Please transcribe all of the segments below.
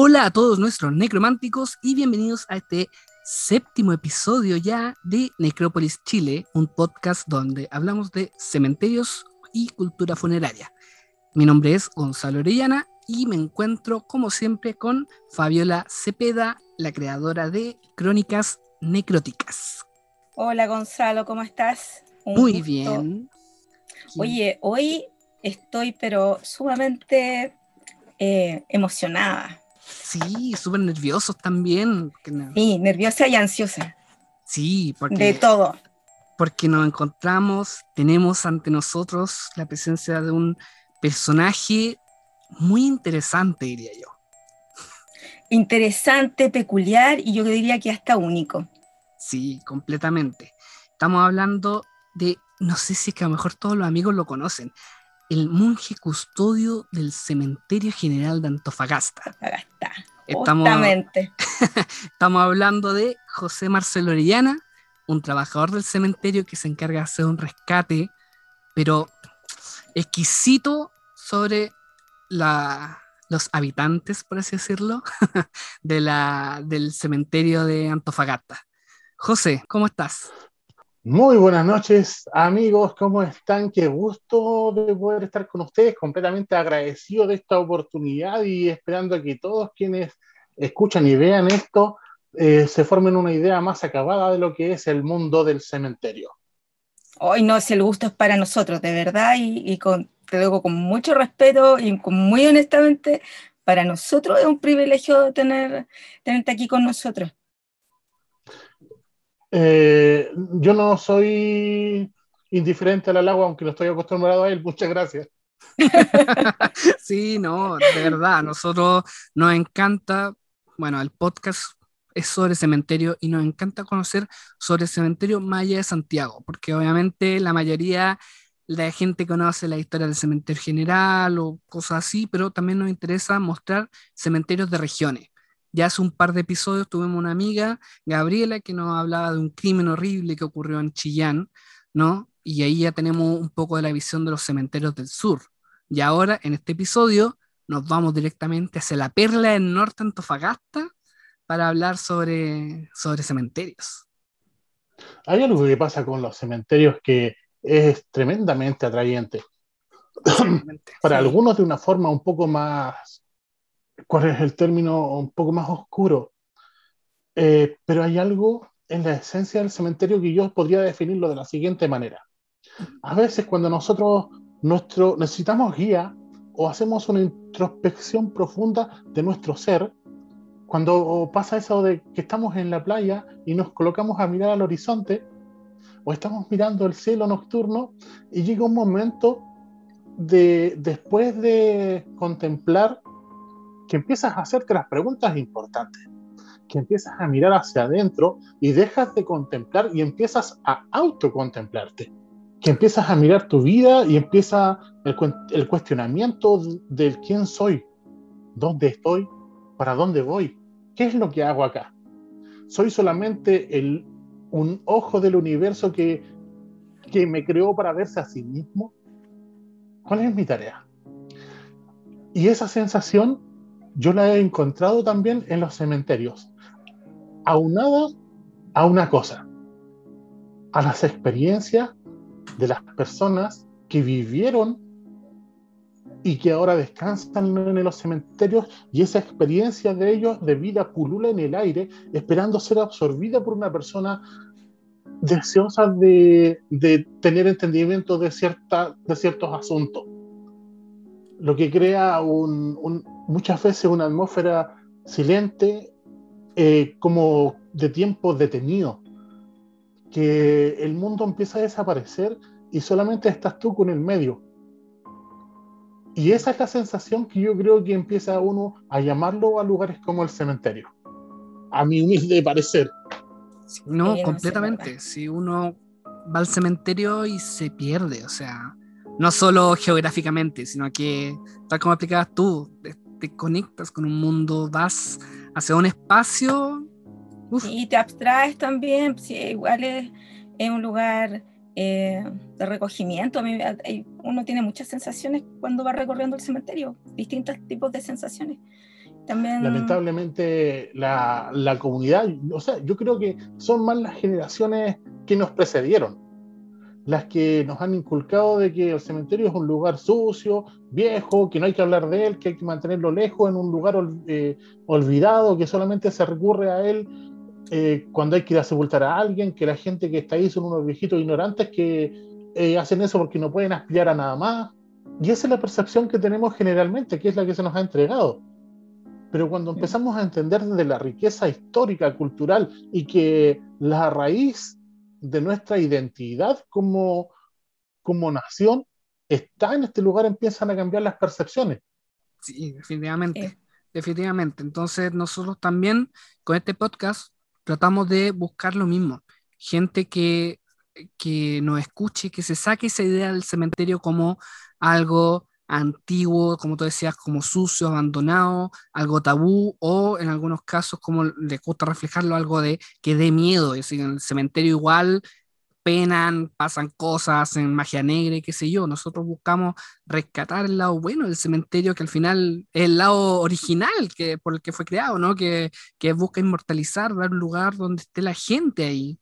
Hola a todos nuestros necrománticos y bienvenidos a este séptimo episodio ya de Necrópolis Chile, un podcast donde hablamos de cementerios y cultura funeraria. Mi nombre es Gonzalo Orellana y me encuentro como siempre con Fabiola Cepeda, la creadora de Crónicas Necróticas. Hola Gonzalo, ¿cómo estás? Muy bien. Oye, hoy estoy pero sumamente eh, emocionada. Sí, súper nerviosos también. Sí, nerviosa y ansiosa. Sí, porque... De todo. Porque nos encontramos, tenemos ante nosotros la presencia de un personaje muy interesante, diría yo. Interesante, peculiar y yo diría que hasta único. Sí, completamente. Estamos hablando de, no sé si es que a lo mejor todos los amigos lo conocen, el monje custodio del Cementerio General de Antofagasta. Antofagasta. Estamos, estamos hablando de José Marcelo Orellana, un trabajador del cementerio que se encarga de hacer un rescate, pero exquisito sobre la, los habitantes, por así decirlo, de la, del cementerio de Antofagasta. José, ¿cómo estás? Muy buenas noches, amigos, ¿cómo están? Qué gusto de poder estar con ustedes, completamente agradecido de esta oportunidad y esperando que todos quienes escuchan y vean esto eh, se formen una idea más acabada de lo que es el mundo del cementerio. Hoy no, si el gusto es para nosotros, de verdad, y, con, te digo con mucho respeto y muy honestamente, para nosotros es un privilegio tener, tenerte aquí con nosotros. Eh, yo no soy indiferente al agua, aunque no estoy acostumbrado a él. Muchas gracias. sí, no, de verdad, nosotros nos encanta, bueno, el podcast es sobre cementerio y nos encanta conocer sobre cementerio Maya de Santiago, porque obviamente la mayoría la gente conoce la historia del cementerio general o cosas así, pero también nos interesa mostrar cementerios de regiones. Ya hace un par de episodios tuvimos una amiga, Gabriela, que nos hablaba de un crimen horrible que ocurrió en Chillán, ¿no? Y ahí ya tenemos un poco de la visión de los cementerios del sur. Y ahora, en este episodio, nos vamos directamente hacia la perla del norte Antofagasta para hablar sobre, sobre cementerios. Hay algo que pasa con los cementerios que es tremendamente atrayente. para algunos de una forma un poco más cuál es el término un poco más oscuro. Eh, pero hay algo en la esencia del cementerio que yo podría definirlo de la siguiente manera. A veces cuando nosotros nuestro, necesitamos guía o hacemos una introspección profunda de nuestro ser, cuando pasa eso de que estamos en la playa y nos colocamos a mirar al horizonte, o estamos mirando el cielo nocturno y llega un momento de, después de contemplar que empiezas a hacerte las preguntas importantes, que empiezas a mirar hacia adentro y dejas de contemplar y empiezas a autocontemplarte, que empiezas a mirar tu vida y empieza el, el cuestionamiento del quién soy, dónde estoy, para dónde voy, qué es lo que hago acá. Soy solamente el, un ojo del universo que, que me creó para verse a sí mismo. ¿Cuál es mi tarea? Y esa sensación yo la he encontrado también en los cementerios, aunada a una cosa, a las experiencias de las personas que vivieron y que ahora descansan en los cementerios y esa experiencia de ellos de vida pulula en el aire, esperando ser absorbida por una persona deseosa de, tener entendimiento de, cierta, de ciertos asuntos. Lo que crea un, muchas veces una atmósfera silente, eh, como de tiempo detenido, que el mundo empieza a desaparecer y solamente estás tú con el medio. Y esa es la sensación que yo creo que empieza uno a llamarlo a lugares como el cementerio. A mi humilde parecer. No, completamente. Si uno va al cementerio y se pierde, o sea, no solo geográficamente, sino que, tal como explicabas tú, te conectas con un mundo, vas hacia un espacio. Y te abstraes también, sí, igual es, un lugar eh, de recogimiento. uno tiene muchas sensaciones cuando va recorriendo el cementerio, distintos tipos de sensaciones. lamentablemente la, la, comunidad, o sea, yo creo que son más las generaciones que nos precedieron, las que nos han inculcado de que el cementerio es un lugar sucio, viejo, que no hay que hablar de él, que hay que mantenerlo lejos, en un lugar eh, olvidado, que solamente se recurre a él eh, cuando hay que ir a sepultar a alguien, que la gente que está ahí son unos viejitos ignorantes que eh, hacen eso porque no pueden aspirar a nada más. Y esa es la percepción que tenemos generalmente, que es la que se nos ha entregado. Pero cuando empezamos a entender de la riqueza histórica, cultural y que la raíz de nuestra identidad como, como nación está en este lugar, empiezan a cambiar las percepciones. Sí, definitivamente. Definitivamente. Entonces, nosotros también con este podcast tratamos de buscar lo mismo. Gente que, que nos escuche, que se saque esa idea del cementerio como algo antiguo, como tú decías, como sucio, abandonado, algo tabú, o en algunos casos, como le gusta reflejarlo, algo de que dé miedo. Es decir, en el cementerio igual penan, pasan cosas, en magia negra qué sé yo. Nosotros buscamos rescatar el lado bueno del cementerio, que al final es el lado original que, por el que fue creado, ¿no? Que, que busca inmortalizar, dar un lugar donde esté la gente ahí,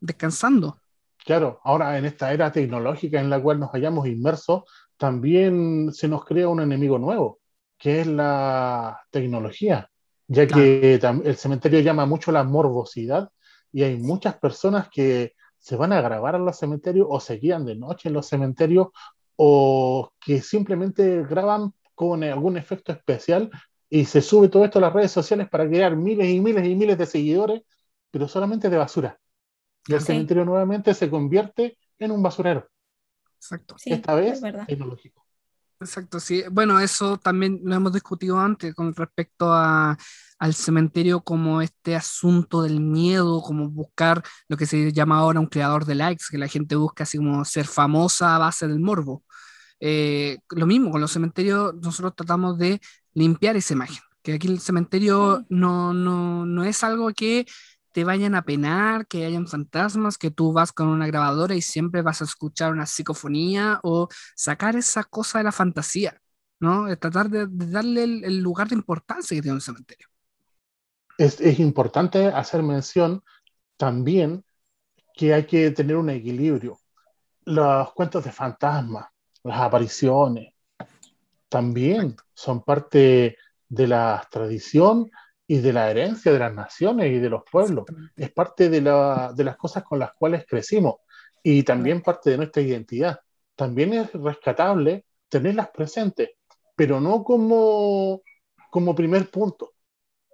descansando. Claro, ahora en esta era tecnológica en la cual nos hayamos inmersos, también se nos crea un enemigo nuevo, que es la tecnología, ya que el cementerio llama mucho la morbosidad y hay muchas personas que se van a grabar a los cementerios o se guían de noche en los cementerios o que simplemente graban con algún efecto especial y se sube todo esto a las redes sociales para crear miles y miles y miles de seguidores, pero solamente de basura. Y el cementerio nuevamente se convierte en un basurero. Exacto. Esta vez tecnológico. Exacto, sí. Bueno, eso también lo hemos discutido antes con respecto a, al cementerio como este asunto del miedo, como buscar lo que se llama ahora un creador de likes, que la gente busca así como ser famosa a base del morbo. Eh, lo mismo con los cementerios, nosotros tratamos de limpiar esa imagen, que aquí el cementerio no, no, no es algo que te vayan a penar, que hayan fantasmas, que tú vas con una grabadora y siempre vas a escuchar una psicofonía o sacar esa cosa de la fantasía, ¿no? tratar de, darle el, lugar de importancia que tiene un cementerio. Es, es importante hacer mención también que hay que tener un equilibrio. Los cuentos de fantasmas, las apariciones, también son parte de la tradición y de la herencia de las naciones y de los pueblos. Es parte de, la, de las cosas con las cuales crecimos y también parte de nuestra identidad. También es rescatable tenerlas presentes, pero no como, como primer punto,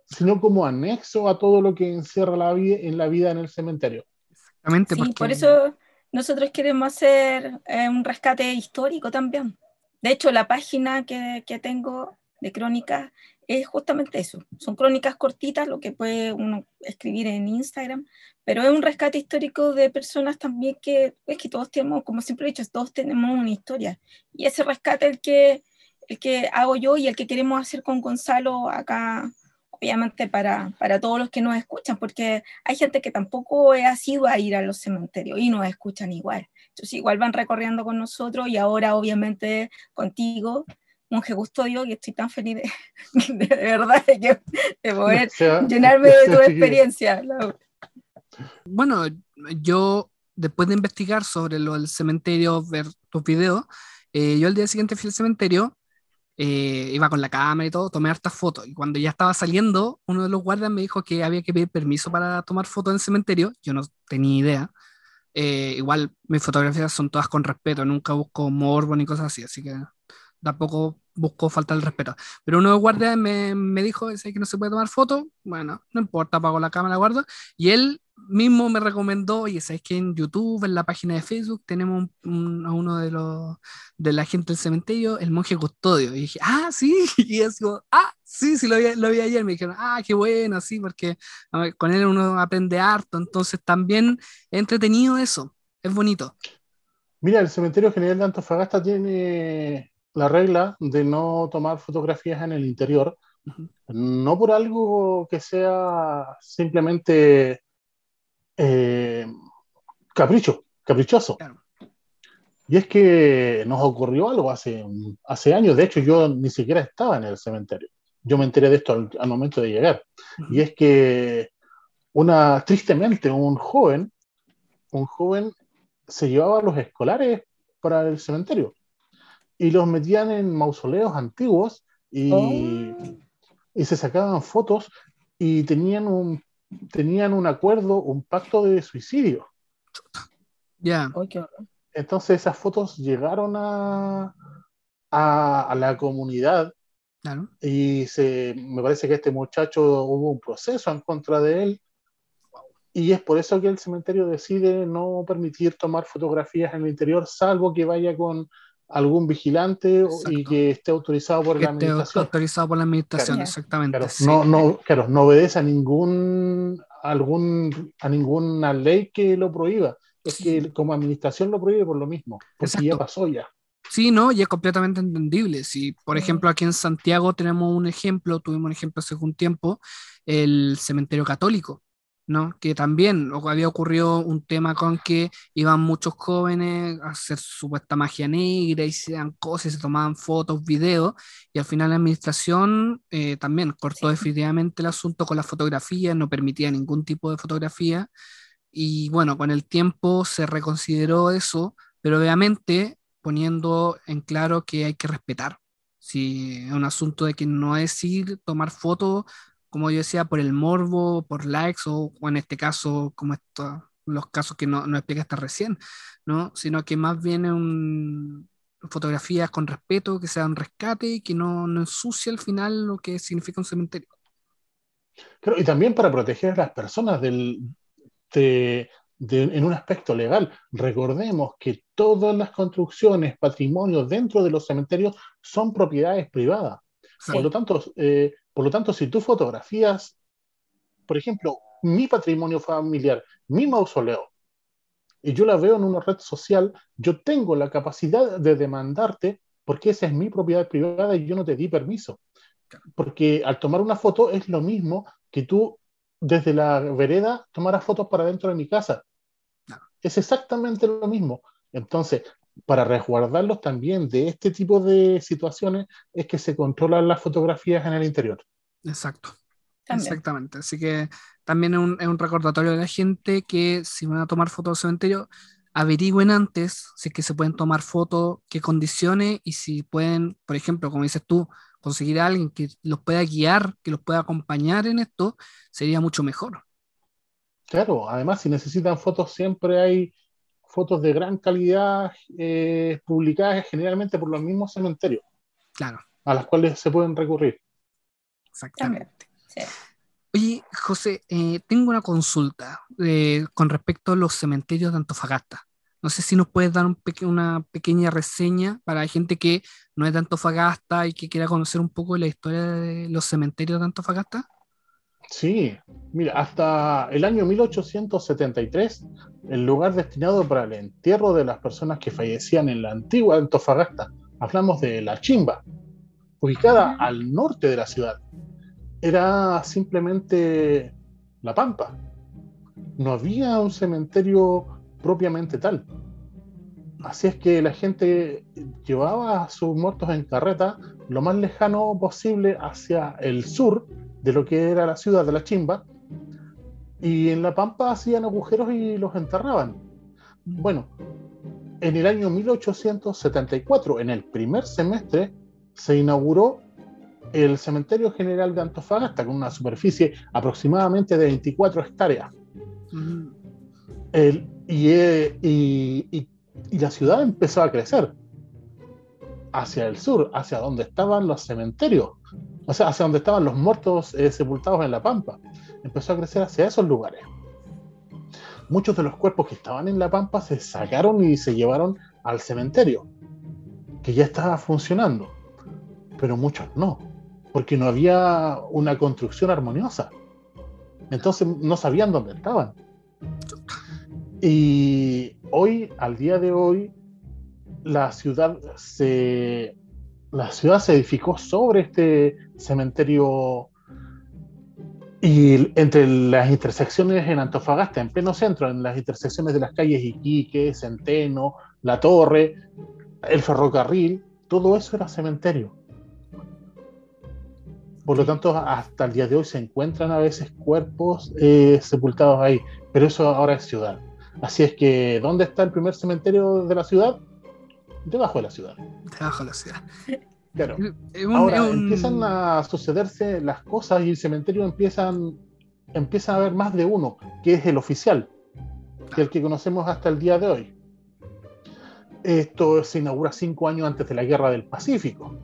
sino como anexo a todo lo que encierra la vida en la vida en el cementerio. Exactamente. Sí, por eso nosotros queremos hacer eh, un rescate histórico también. De hecho, la página que, que tengo de crónicas es justamente eso. Son crónicas cortitas, lo que puede uno escribir en Instagram, pero es un rescate histórico de personas también que, es que todos tenemos, como siempre he dicho, todos tenemos una historia. Y ese rescate el que, el que hago yo y el que queremos hacer con Gonzalo acá, obviamente para, para todos los que nos escuchan, porque hay gente que tampoco ha sido a ir a los cementerios y nos escuchan igual. Entonces igual van recorriendo con nosotros y ahora obviamente contigo monje custodio y estoy tan feliz de, verdad de, poder llenarme de tu experiencia. Bueno, yo después de investigar sobre lo del cementerio, ver tus videos, eh, yo el día siguiente fui al cementerio, eh, iba con la cámara y todo, tomé hartas fotos y cuando ya estaba saliendo, uno de los guardias me dijo que había que pedir permiso para tomar fotos en el cementerio, yo no tenía idea. Eh, igual mis fotografías son todas con respeto, nunca busco morbo ni cosas así, así que tampoco busco faltar el respeto. Pero uno de guardias me, me dijo que no se puede tomar foto, bueno, no importa, apago la cámara, guardo. Y él mismo me recomendó, oye, ¿sabes que en YouTube, en la página de Facebook, tenemos a uno de los de la gente del cementerio, el monje custodio? Y dije, ah, sí, y es como, ah, sí, sí, lo vi, lo vi ayer. Me dijeron, ah, qué bueno, sí, porque con él uno aprende harto, entonces también he entretenido eso, es bonito. Mira, el cementerio general de Antofagasta tiene la regla de no tomar fotografías en el interior, no por algo que sea simplemente eh, capricho, caprichoso. Y es que nos ocurrió algo hace, hace años, de hecho yo ni siquiera estaba en el cementerio. yo me enteré de esto al, momento de llegar. Y es que una, tristemente, un joven, un joven se llevaba a los escolares para el cementerio y los metían en mausoleos antiguos y, oh. y se sacaban fotos y tenían un, tenían un acuerdo, un pacto de suicidio. Ya. Entonces esas fotos llegaron a, a, la comunidad y se, me parece que este muchacho hubo un proceso en contra de él y es por eso que el cementerio decide no permitir tomar fotografías en el interior, salvo que vaya con algún vigilante y que esté autorizado por la administración. autorizado por la administración, exactamente. no, no, claro, no obedece a ningún, algún, a ninguna ley que lo prohíba. Es que como administración lo prohíbe por lo mismo, porque ya pasó ya. Sí, no, y es completamente entendible. Si, por ejemplo, aquí en Santiago tenemos un ejemplo, tuvimos un ejemplo hace un tiempo, el cementerio católico. ¿No? Que también había ocurrido un tema con que iban muchos jóvenes a hacer supuesta magia negra dan cosas, se tomaban fotos, videos, y al final la administración eh, también cortó definitivamente el asunto con las fotografías, no permitía ningún tipo de fotografía, y bueno, con el tiempo se reconsideró eso, pero obviamente poniendo en claro que hay que respetar. Si es un asunto de que no es ir, tomar fotos como yo decía, por el morbo, por likes o, en este caso, como estos, los casos que no, no explicaste recién, ¿no? Sino que más bien un, fotografías con respeto, que sea un rescate y que no, no ensucie al final lo que significa un cementerio. y también para proteger a las personas del, de, en un aspecto legal. Recordemos que todas las construcciones, patrimonios dentro de los cementerios son propiedades privadas. Por lo tanto, eh, por lo tanto, si tú fotografías, por ejemplo, mi patrimonio familiar, mi mausoleo, y yo la veo en una red social, yo tengo la capacidad de demandarte porque esa es mi propiedad privada y yo no te di permiso. Porque al tomar una foto es lo mismo que tú desde la vereda tomaras fotos para dentro de mi casa. Es exactamente lo mismo. Entonces, para resguardarlos también de este tipo de situaciones es que se controlan las fotografías en el interior. Exacto. Exactamente. Así que también es un, es un, recordatorio de la gente que si van a tomar fotos del cementerio, averigüen antes si es que se pueden tomar fotos, qué condiciones y si pueden, por ejemplo, como dices tú, conseguir a alguien que los pueda guiar, que los pueda acompañar en esto, sería mucho mejor. Claro, además si necesitan fotos siempre hay fotos de gran calidad eh, publicadas generalmente por los mismos cementerios. Claro. A las cuales se pueden recurrir. Exactamente. Oye, José, eh, tengo una consulta eh, con respecto a los cementerios de Antofagasta. No sé si nos puedes dar una pequeña reseña para la gente que no es de Antofagasta y que quiera conocer un poco la historia de los cementerios de Antofagasta. Sí, mira, hasta el año 1873, el lugar destinado para el entierro de las personas que fallecían en la antigua Antofagasta, hablamos de La Chimba, ubicada al norte de la ciudad, era simplemente La Pampa. No había un cementerio propiamente tal. Así es que la gente llevaba a sus muertos en carreta lo más lejano posible hacia el sur de lo que era la ciudad de la Chimba, y en La Pampa hacían agujeros y los enterraban. Bueno, en el año 1874, en el primer semestre, se inauguró el Cementerio General de Antofagasta con una superficie aproximadamente de 24 hectáreas. El, eh, y, y, y, la ciudad empezó a crecer hacia el sur, hacia donde estaban los cementerios o sea, hacia donde estaban los muertos eh, sepultados en la pampa. Empezó a crecer hacia esos lugares. Muchos de los cuerpos que estaban en la pampa se sacaron y se llevaron al cementerio, que ya estaba funcionando, pero muchos no, porque no había una construcción armoniosa. Entonces no sabían dónde estaban. Y hoy, al día de hoy, la ciudad se la ciudad se edificó sobre este cementerio y entre las intersecciones en Antofagasta, en pleno centro, en las intersecciones de las calles Iquique, Centeno, La Torre, el ferrocarril, todo eso era cementerio. Por lo tanto, hasta el día de hoy se encuentran a veces cuerpos eh, sepultados ahí, pero eso ahora es ciudad. Así es que, ¿dónde está el primer cementerio de la ciudad? Debajo de la ciudad. Debajo de la ciudad. Claro. Ahora empiezan a sucederse las cosas y el cementerio empiezan, empieza a haber más de uno, que es el oficial, que es el que conocemos hasta el día de hoy. Esto se inaugura cinco años antes de la Guerra del Pacífico.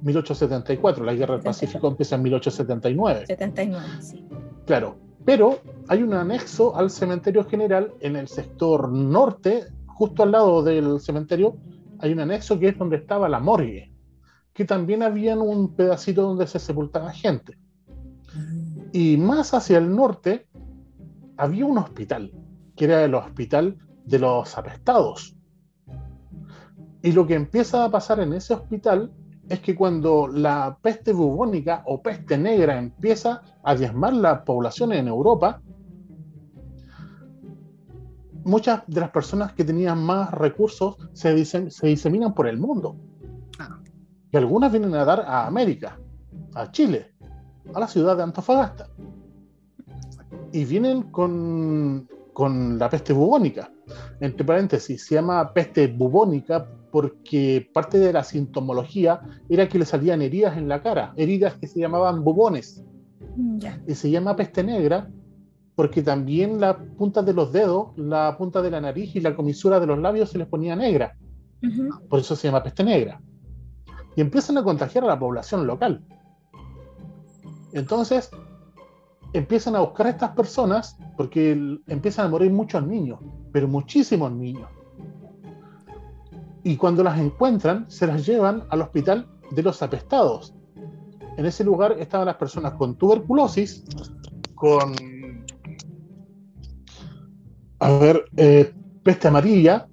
1874, la Guerra del Pacífico empieza en 1879. 79, sí. Claro, pero hay un anexo al cementerio general en el sector norte, justo al lado del cementerio, hay un anexo que es donde estaba la morgue, que también había un pedacito donde se sepultaba gente. Y más hacia el norte había un hospital, que era el hospital de los apestados. Y lo que empieza a pasar en ese hospital es que cuando la peste bubónica o peste negra empieza a diezmar la población en Europa, muchas de las personas que tenían más recursos se, se diseminan por el mundo. Y algunas vienen a dar a América, a Chile, a la ciudad de Antofagasta. Y vienen con, con la peste bubónica. Entre paréntesis, se llama peste bubónica porque parte de la sintomología era que le salían heridas en la cara, heridas que se llamaban bubones. Y se llama peste negra porque también la punta de los dedos, la punta de la nariz y la comisura de los labios se les ponía negra. Por eso se llama peste negra. Y empiezan a contagiar a la población local. Entonces, empiezan a buscar a estas personas porque empiezan a morir muchos niños, pero muchísimos niños y cuando las encuentran se las llevan al hospital de los apestados. En ese lugar estaban las personas con tuberculosis, con, a ver, eh, peste amarilla,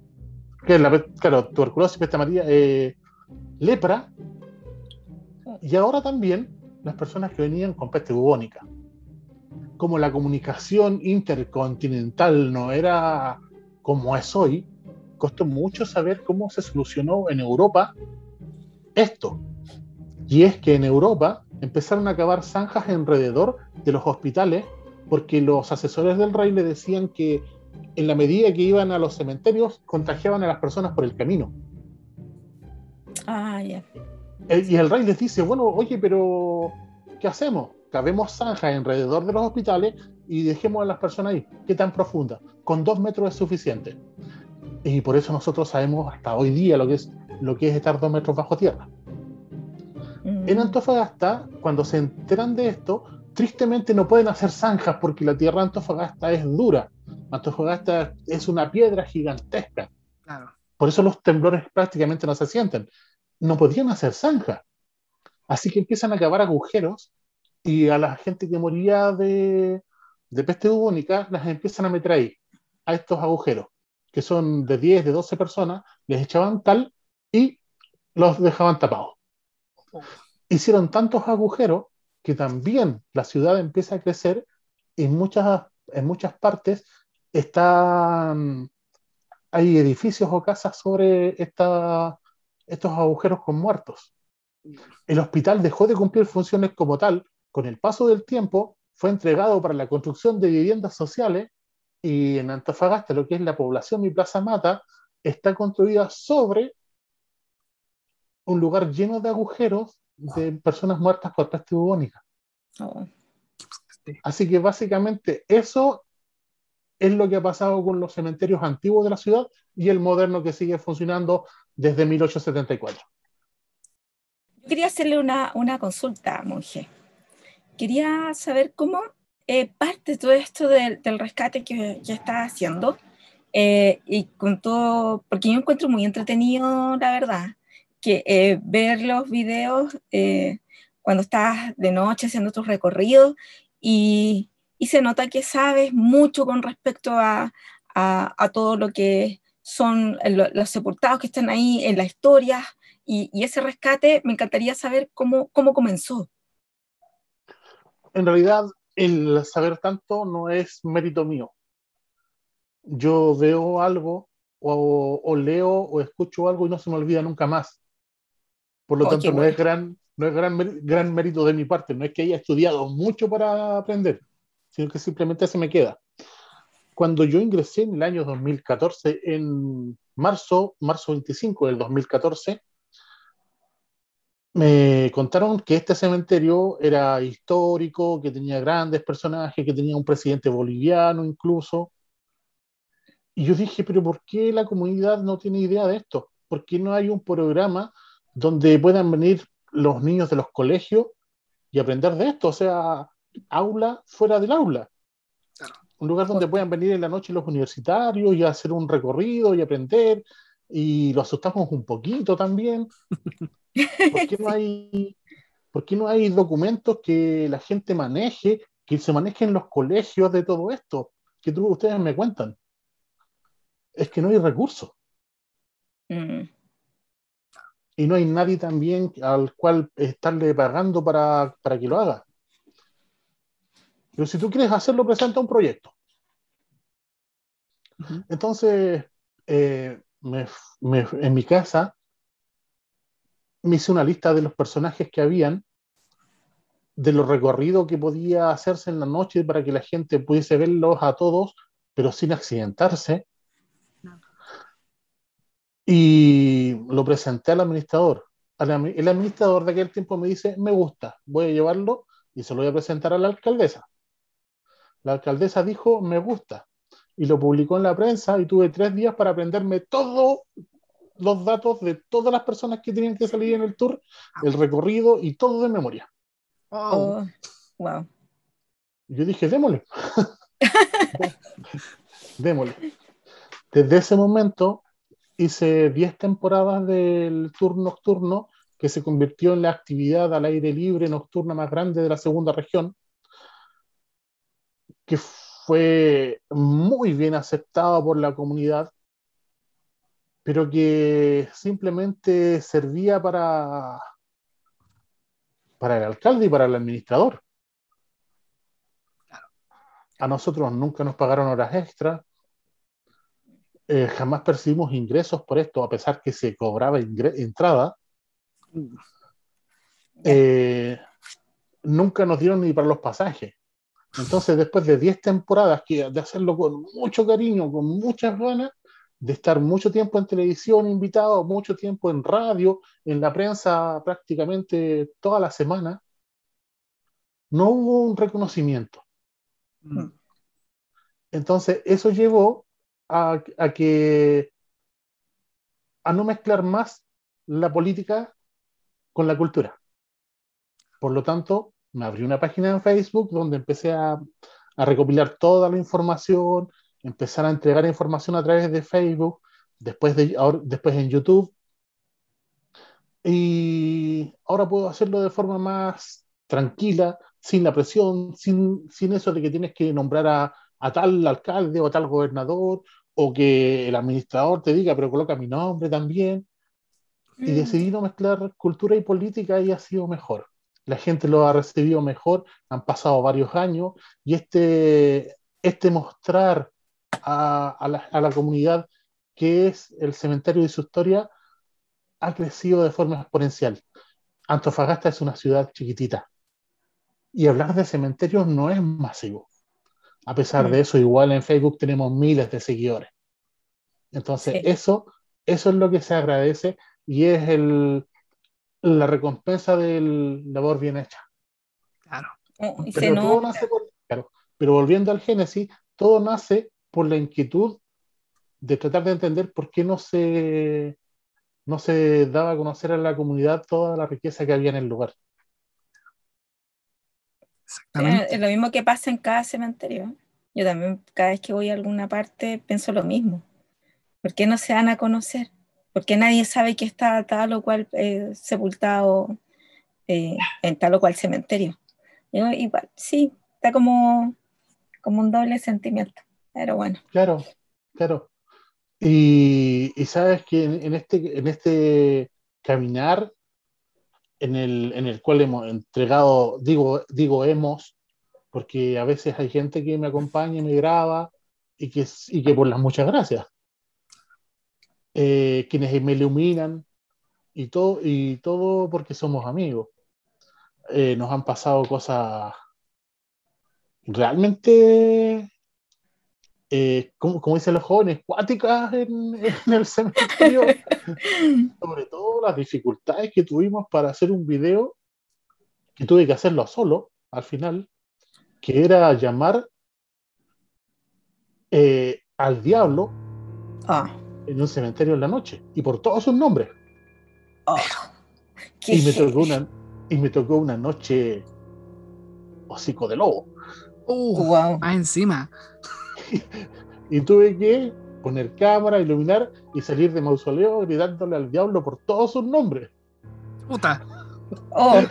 que es la, claro, tuberculosis, peste amarilla, eh, lepra, y ahora también las personas que venían con peste bubónica. Como la comunicación intercontinental no era como es hoy, costó mucho saber cómo se solucionó en Europa esto. Y es que en Europa empezaron a cavar zanjas alrededor de los hospitales porque los asesores del rey le decían que en la medida que iban a los cementerios contagiaban a las personas por el camino. Ah, ya. Eh, y el rey les dice, bueno, oye, pero ¿qué hacemos? Cavemos zanjas alrededor de los hospitales y dejemos a las personas ahí. ¿Qué tan profunda? Con dos metros es suficiente. Y por eso nosotros sabemos hasta hoy día lo que es, lo que es estar dos metros bajo tierra. En mm. Antofagasta, cuando se enteran de esto, tristemente no pueden hacer zanjas porque la tierra de Antofagasta es dura. Antofagasta es una piedra gigantesca. Por eso los temblores prácticamente no se sienten. No podían hacer zanjas. Así que empiezan a cavar agujeros y a la gente que moría de, de peste bubónica las empiezan a meter ahí, a estos agujeros que son de 10, de 12 personas, les echaban tal y los dejaban tapados. Hicieron tantos agujeros que también la ciudad empieza a crecer y en muchas, en muchas partes están, hay edificios o casas sobre esta, estos agujeros con muertos. El hospital dejó de cumplir funciones como tal, con el paso del tiempo fue entregado para la construcción de viviendas sociales y en Antofagasta, lo que es la población Mi Plaza Mata, está construida sobre un lugar lleno de agujeros de personas muertas por peste bubónica. Oh. Así que básicamente eso es lo que ha pasado con los cementerios antiguos de la ciudad y el moderno que sigue funcionando desde 1874. Yo quería hacerle una, una consulta, monje. Quería saber cómo eh, parte todo esto del, rescate que, ya está haciendo, eh, y con todo, porque yo encuentro muy entretenido, la verdad, que eh, ver los videos cuando estás de noche haciendo tus recorridos y, y, se nota que sabes mucho con respecto a, a, todo lo que son los sepultados que están ahí en la historia y, y, ese rescate, me encantaría saber cómo, cómo comenzó. En realidad, el saber tanto no es mérito mío. Yo veo algo o, leo o escucho algo y no se me olvida nunca más. Por lo tanto, no es, gran, no es gran, gran mérito de mi parte, no es que haya estudiado mucho para aprender, sino que simplemente se me queda. Cuando yo ingresé en el año 2014, en marzo, marzo 25 del 2014, me contaron que este cementerio era histórico, que tenía grandes personajes, que tenía un presidente boliviano incluso. Y yo dije, pero ¿por qué la comunidad no tiene idea de esto? ¿Por qué no hay un programa donde puedan venir los niños de los colegios y aprender de esto? O sea, aula fuera del aula. Un lugar donde puedan venir en la noche los universitarios y hacer un recorrido y aprender. Y lo asustamos un poquito también. ¿Por qué no hay, por qué no hay documentos que la gente maneje, que se manejen los colegios de todo esto? Que tú, ustedes me cuentan. Es que no hay recursos. Mm. Y no hay nadie también al cual estarle pagando para, para que lo haga. Pero si tú quieres hacerlo, presenta un proyecto. Entonces, eh, en mi casa me hice una lista de los personajes que habían, de los recorridos que podía hacerse en la noche para que la gente pudiese verlos a todos, pero sin accidentarse. Y lo presenté al administrador. El administrador de aquel tiempo me dice, me gusta, voy a llevarlo y se lo voy a presentar a la alcaldesa. La alcaldesa dijo, me gusta, y lo publicó en la prensa y tuve tres días para aprenderme todos los datos de todas las personas que tenían que salir en el tour, el recorrido y todo de memoria. Oh, wow. Yo dije, démosle. démosle. Desde ese momento hice 10 temporadas del tour nocturno que se convirtió en la actividad al aire libre nocturna más grande de la segunda región, que fue muy bien aceptado por la comunidad, pero que simplemente servía para, para el alcalde y para el administrador. A nosotros nunca nos pagaron horas extras, eh, jamás percibimos ingresos por esto, a pesar que se cobraba entrada. Eh, nunca nos dieron ni para los pasajes. Entonces, después de 10 temporadas que, de hacerlo con mucho cariño, con muchas ganas, de estar mucho tiempo en televisión invitado, mucho tiempo en radio, en la prensa prácticamente toda la semana, no hubo un reconocimiento. Mm. Entonces, eso llevó a, a, que a no mezclar más la política con la cultura. Por lo tanto, me abrí una página en Facebook donde empecé a, recopilar toda la información, empezar a entregar información a través de Facebook, después, de, después en YouTube. Y ahora puedo hacerlo de forma más tranquila, sin la presión, sin, sin eso de que tienes que nombrar a, a tal alcalde o a tal gobernador, o que el administrador te diga, pero coloca mi nombre también. Y mm. decidí no mezclar cultura y política y ha sido mejor la gente lo ha recibido mejor, han pasado varios años y este, este mostrar a, la, comunidad que es el cementerio de su historia ha crecido de forma exponencial. Antofagasta es una ciudad chiquitita y hablar de cementerios no es masivo. A pesar de mm. eso, igual en Facebook tenemos miles de seguidores. Entonces, eso, eso es lo que se agradece y es el, la recompensa del labor bien hecha. Claro. Oh, pero, volviendo al Génesis, todo nace por la inquietud de tratar de entender por qué no se, no se daba a conocer a la comunidad toda la riqueza que había en el lugar. Es lo mismo que pasa en cada cementerio. Yo también, cada vez que voy a alguna parte, pienso lo mismo. ¿Por qué no se dan a conocer? Porque nadie sabe que está tal o cual eh, sepultado eh, en tal o cual cementerio. Igual, sí, está como, como un doble sentimiento, pero bueno. Claro, claro. Y, sabes que en, este, en este caminar en el, en el cual hemos entregado, digo, digo hemos, porque a veces hay gente que me acompaña y me graba y que, y que por las muchas gracias eh, quienes me iluminan y todo, y todo porque somos amigos. eh, nos han pasado cosas realmente, eh, como, como, dicen los jóvenes, cuáticas en, en el cementerio. Sobre todo las dificultades que tuvimos para hacer un video, que tuve que hacerlo solo al final, que era llamar eh, al diablo Ah, en un cementerio en la noche y por todos sus nombres. oh, qué Y me, tocó una, y me tocó una noche hocico de lobo. Uh, Wow. más encima. Y tuve que poner cámara, iluminar y salir de mausoleo gritándole al diablo por todos sus nombres. Puta. Oh,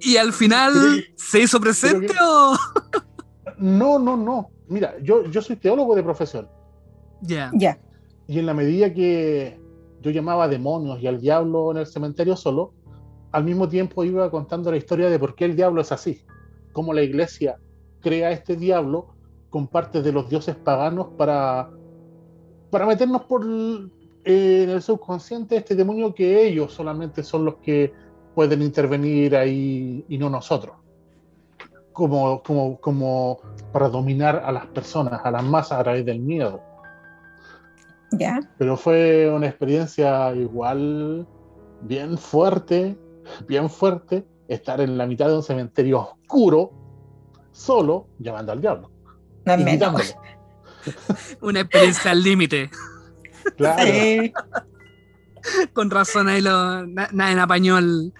¿Y al final se hizo presente que- o...? No, no, no. Mira, yo, yo soy teólogo de profesión. Ya. ya. Y en la medida que yo llamaba a demonios y al diablo en el cementerio solo, al mismo tiempo iba contando la historia de por qué el diablo es así. Cómo la iglesia crea este diablo con partes de los dioses paganos para, para meternos por el- eh, en el subconsciente este demonio que ellos solamente son los que pueden intervenir ahí y no nosotros. Como, como, como para dominar a las personas, a las masas a través del miedo. Ya. Pero fue una experiencia igual bien fuerte, bien fuerte, estar en la mitad de un cementerio oscuro, solo, llamando al diablo. No. Invitándolo. Una experiencia al límite. Claro. Sí. Con razón ahí lo, na- nadie en español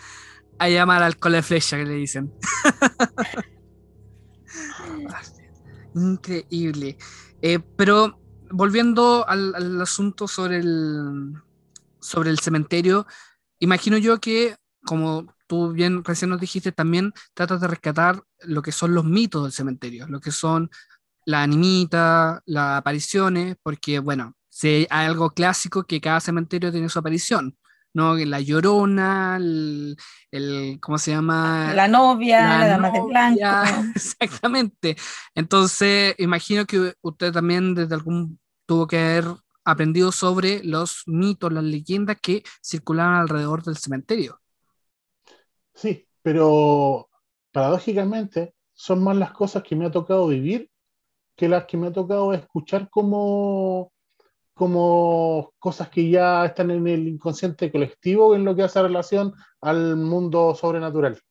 a llamar al cole flecha que le dicen. Increíble. Eh, pero volviendo al, asunto sobre el, sobre el cementerio, imagino yo que, como tú bien recién nos dijiste, también tratas de rescatar lo que son los mitos del cementerio, lo que son la animita, las apariciones, porque, bueno, si hay algo clásico que cada cementerio tiene su aparición, ¿no? La llorona, el, el- ¿cómo se llama? La novia, la, La dama de blanco. Exactamente. Entonces, imagino que usted también desde algún tuvo que haber aprendido sobre los mitos, las leyendas que circulaban alrededor del cementerio. Sí, pero paradójicamente son más las cosas que me ha tocado vivir que las que me ha tocado escuchar como, como cosas que ya están en el inconsciente colectivo en lo que hace relación al mundo sobrenatural.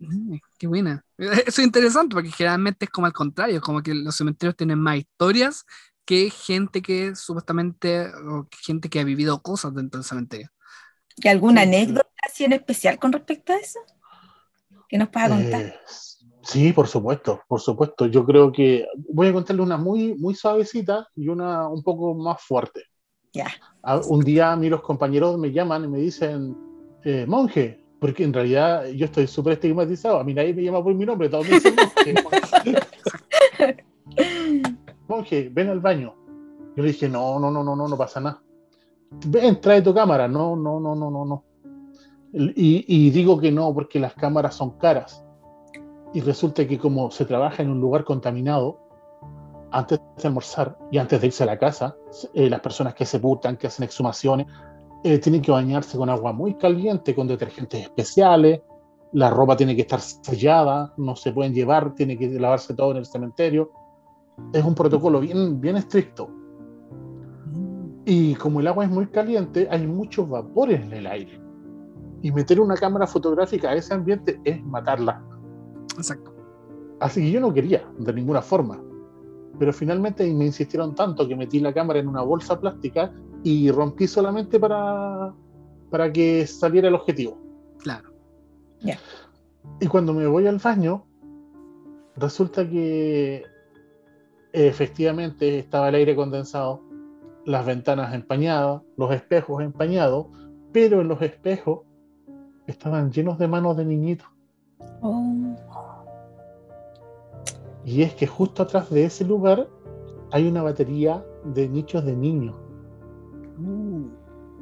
Mm, qué buena. Eso es interesante porque generalmente es como al contrario, como que los cementerios tienen más historias que gente que supuestamente, o gente que ha vivido cosas dentro del cementerio. ¿Y alguna sí. anécdota así en especial con respecto a eso? ¿Qué nos pueda contar? Eh, sí, por supuesto, por supuesto. Yo creo que voy a contarle una muy, muy suavecita y una un poco más fuerte. Ya. A- Un día a mí los compañeros me llaman y me dicen, eh, monje, porque en realidad yo estoy súper estigmatizado. A mí nadie me llama por mi nombre, todos me dicen monje. monje, ven al baño. Yo le dije, no, no, no, no, no, no pasa nada. Ven, trae tu cámara. No, no, no, no, no, no. Y, y digo que no porque las cámaras son caras. Y resulta que como se trabaja en un lugar contaminado, antes de almorzar y antes de irse a la casa, eh, las personas que sepultan, que hacen exhumaciones, eh, tienen que bañarse con agua muy caliente, con detergentes especiales, la ropa tiene que estar sellada, no se pueden llevar, tiene que lavarse todo en el cementerio. Es un protocolo bien, bien estricto. Y como el agua es muy caliente, hay muchos vapores en el aire. Y meter una cámara fotográfica a ese ambiente es matarla. Exacto. Así que yo no quería, de ninguna forma. Pero finalmente me insistieron tanto que metí la cámara en una bolsa plástica y rompí solamente para, para que saliera el objetivo. Claro. Y cuando me voy al baño, resulta que efectivamente estaba el aire condensado, las ventanas empañadas, los espejos empañados, pero en los espejos estaban llenos de manos de niñitos. Oh, Y es que justo atrás de ese lugar hay una batería de nichos de niños. Uh,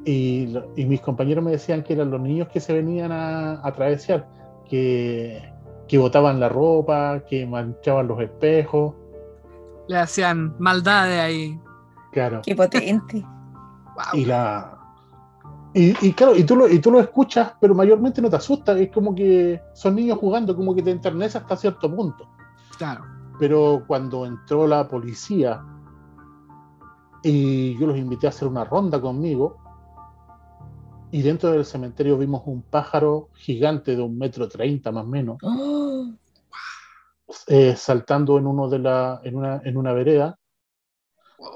Y, y mis compañeros me decían que eran los niños que se venían a, a travesear, que, que botaban la ropa, que manchaban los espejos. le hacían maldades ahí. Claro. qué potente. Wow. Y la, Y, claro, y tú, lo, y tú lo escuchas, pero mayormente no te asusta. Es como que son niños jugando, como que te enternece hasta cierto punto. Claro. Pero cuando entró la policía y yo los invité a hacer una ronda conmigo, y dentro del cementerio vimos un pájaro gigante de un metro treinta más o menos, ¡Oh! eh, saltando en, uno de la, en, una, en una vereda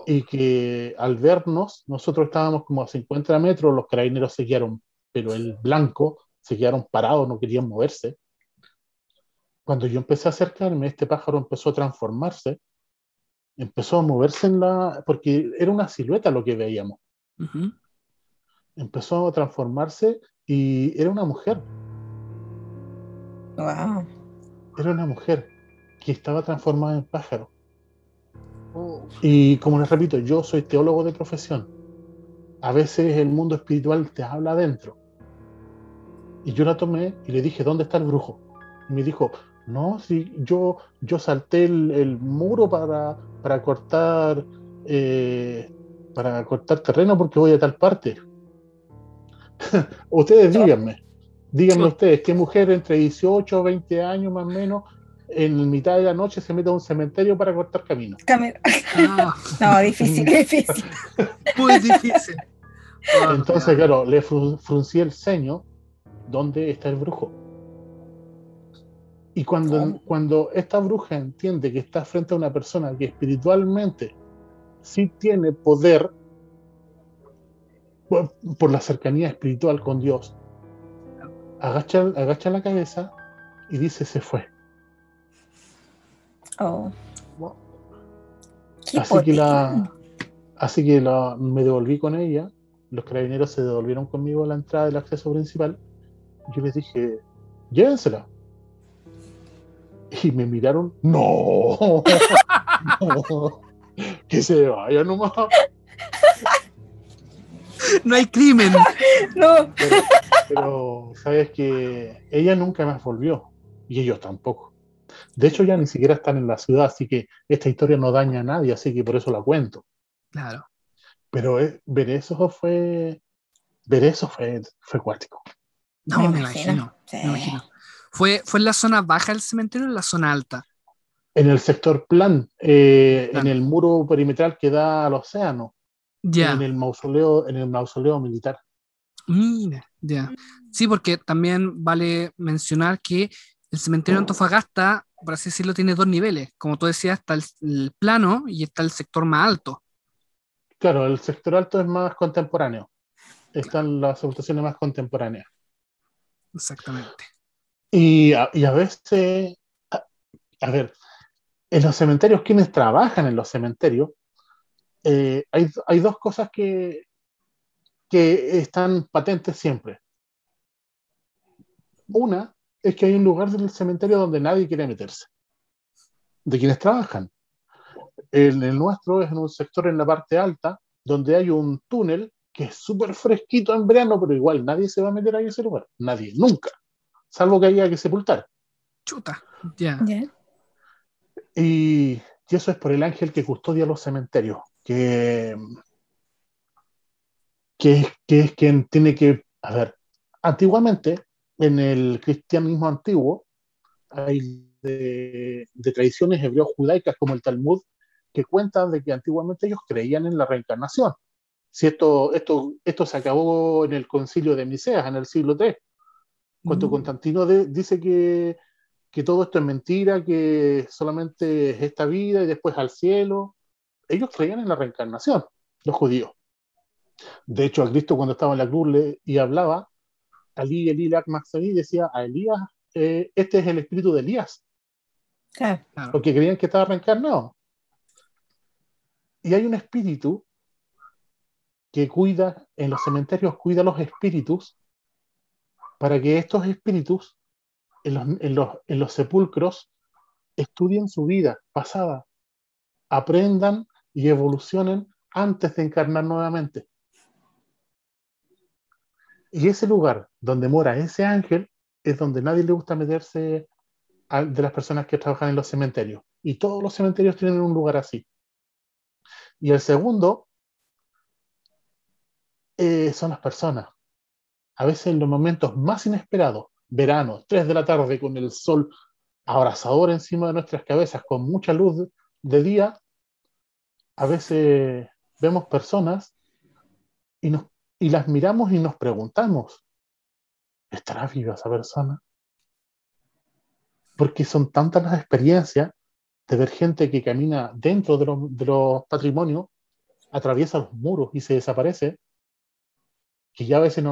y que al vernos, nosotros estábamos como a 50 metros, los carabineros se quedaron, pero el blanco se quedaron parados, no querían moverse. Cuando yo empecé a acercarme, este pájaro empezó a transformarse, empezó a moverse en la, porque era una silueta lo que veíamos. Empezó a transformarse y era una mujer. Wow. Era una mujer que estaba transformada en pájaro. Y como les repito, yo soy teólogo de profesión. A veces el mundo espiritual te habla adentro. Y yo la tomé y le dije, ¿dónde está el brujo? Y me dijo, no, si yo, yo salté el, muro para, para cortar eh, para cortar terreno porque voy a tal parte. ustedes díganme, díganme ustedes, ¿qué mujer entre 18 o 20 años más o menos en mitad de la noche se mete a un cementerio para cortar caminos. Ah. no, difícil, difícil. Muy difícil. Entonces, claro, le fruncí el ceño, ¿dónde está el brujo? Y cuando, cuando esta bruja entiende que está frente a una persona que espiritualmente sí tiene poder por, por la cercanía espiritual con Dios, agacha, agacha la cabeza y dice, se fue Oh. Así que, la, así que la, me devolví con ella. Los carabineros se devolvieron conmigo a la entrada del acceso principal. Yo les dije, llévensela. Y me miraron, no, que se vaya nomás. No hay crimen. No. pero sabes que ella nunca más volvió y ellos tampoco. De hecho, ya ni siquiera están en la ciudad, así que esta historia no daña a nadie, así que por eso la cuento. Claro. Pero eh, ver eso fue. Ver eso fue, fue cuático. No, me, imagino. ¿Fue, ¿Fue en la zona baja del cementerio o en la zona alta? En el sector plan, eh, en el muro perimetral que da al océano. Ya. En el mausoleo, en el mausoleo militar. Mira, ya. Sí, porque también vale mencionar que el cementerio de Antofagasta, por así decirlo, tiene dos niveles. Como tú decías, está el, plano y está el sector más alto. Claro, el sector alto es más contemporáneo. Están las habitaciones más contemporáneas. Exactamente. Y a, veces, a, ver, en los cementerios, quienes trabajan en los cementerios, eh, hay, dos cosas que, que están patentes siempre. Una es que hay un lugar del cementerio donde nadie quiere meterse, de quienes trabajan. En el nuestro es en un sector en la parte alta, donde hay un túnel que es súper fresquito en verano, pero igual nadie se va a meter ahí en ese lugar. Nadie, nunca. Salvo que haya que sepultar. Chuta, ya. Y, eso es por el ángel que custodia los cementerios, que, que, que es quien tiene que, a ver, antiguamente en el cristianismo antiguo hay de, tradiciones hebreo-judaicas como el Talmud que cuentan de que antiguamente ellos creían en la reencarnación. Si esto, esto, esto se acabó en el concilio de Miseas en el siglo III, cuando mm. Constantino dice que, que todo esto es mentira, que solamente es esta vida y después al cielo. Ellos creían en la reencarnación, los judíos. De hecho, a Cristo cuando estaba en la cruz y hablaba, Ali Elías Maxaní decía a Elías, eh, este es el espíritu de Elías. Porque creían que estaba reencarnado. Y hay un espíritu que cuida, en los cementerios cuida los espíritus, para que estos espíritus en los, en los, en los sepulcros estudien su vida pasada, aprendan y evolucionen antes de encarnar nuevamente. Y ese lugar donde mora ese ángel es donde nadie le gusta meterse de las personas que trabajan en los cementerios. Y todos los cementerios tienen un lugar así. Y el segundo eh, son las personas. A veces en los momentos más inesperados, verano, 3 de la tarde, con el sol abrasador encima de nuestras cabezas, con mucha luz de día, a veces vemos personas y, nos, las miramos y nos preguntamos, ¿estará viva esa persona? Porque son tantas las experiencias de ver gente que camina dentro de los, de los patrimonios, atraviesa los muros y se desaparece, que ya a veces,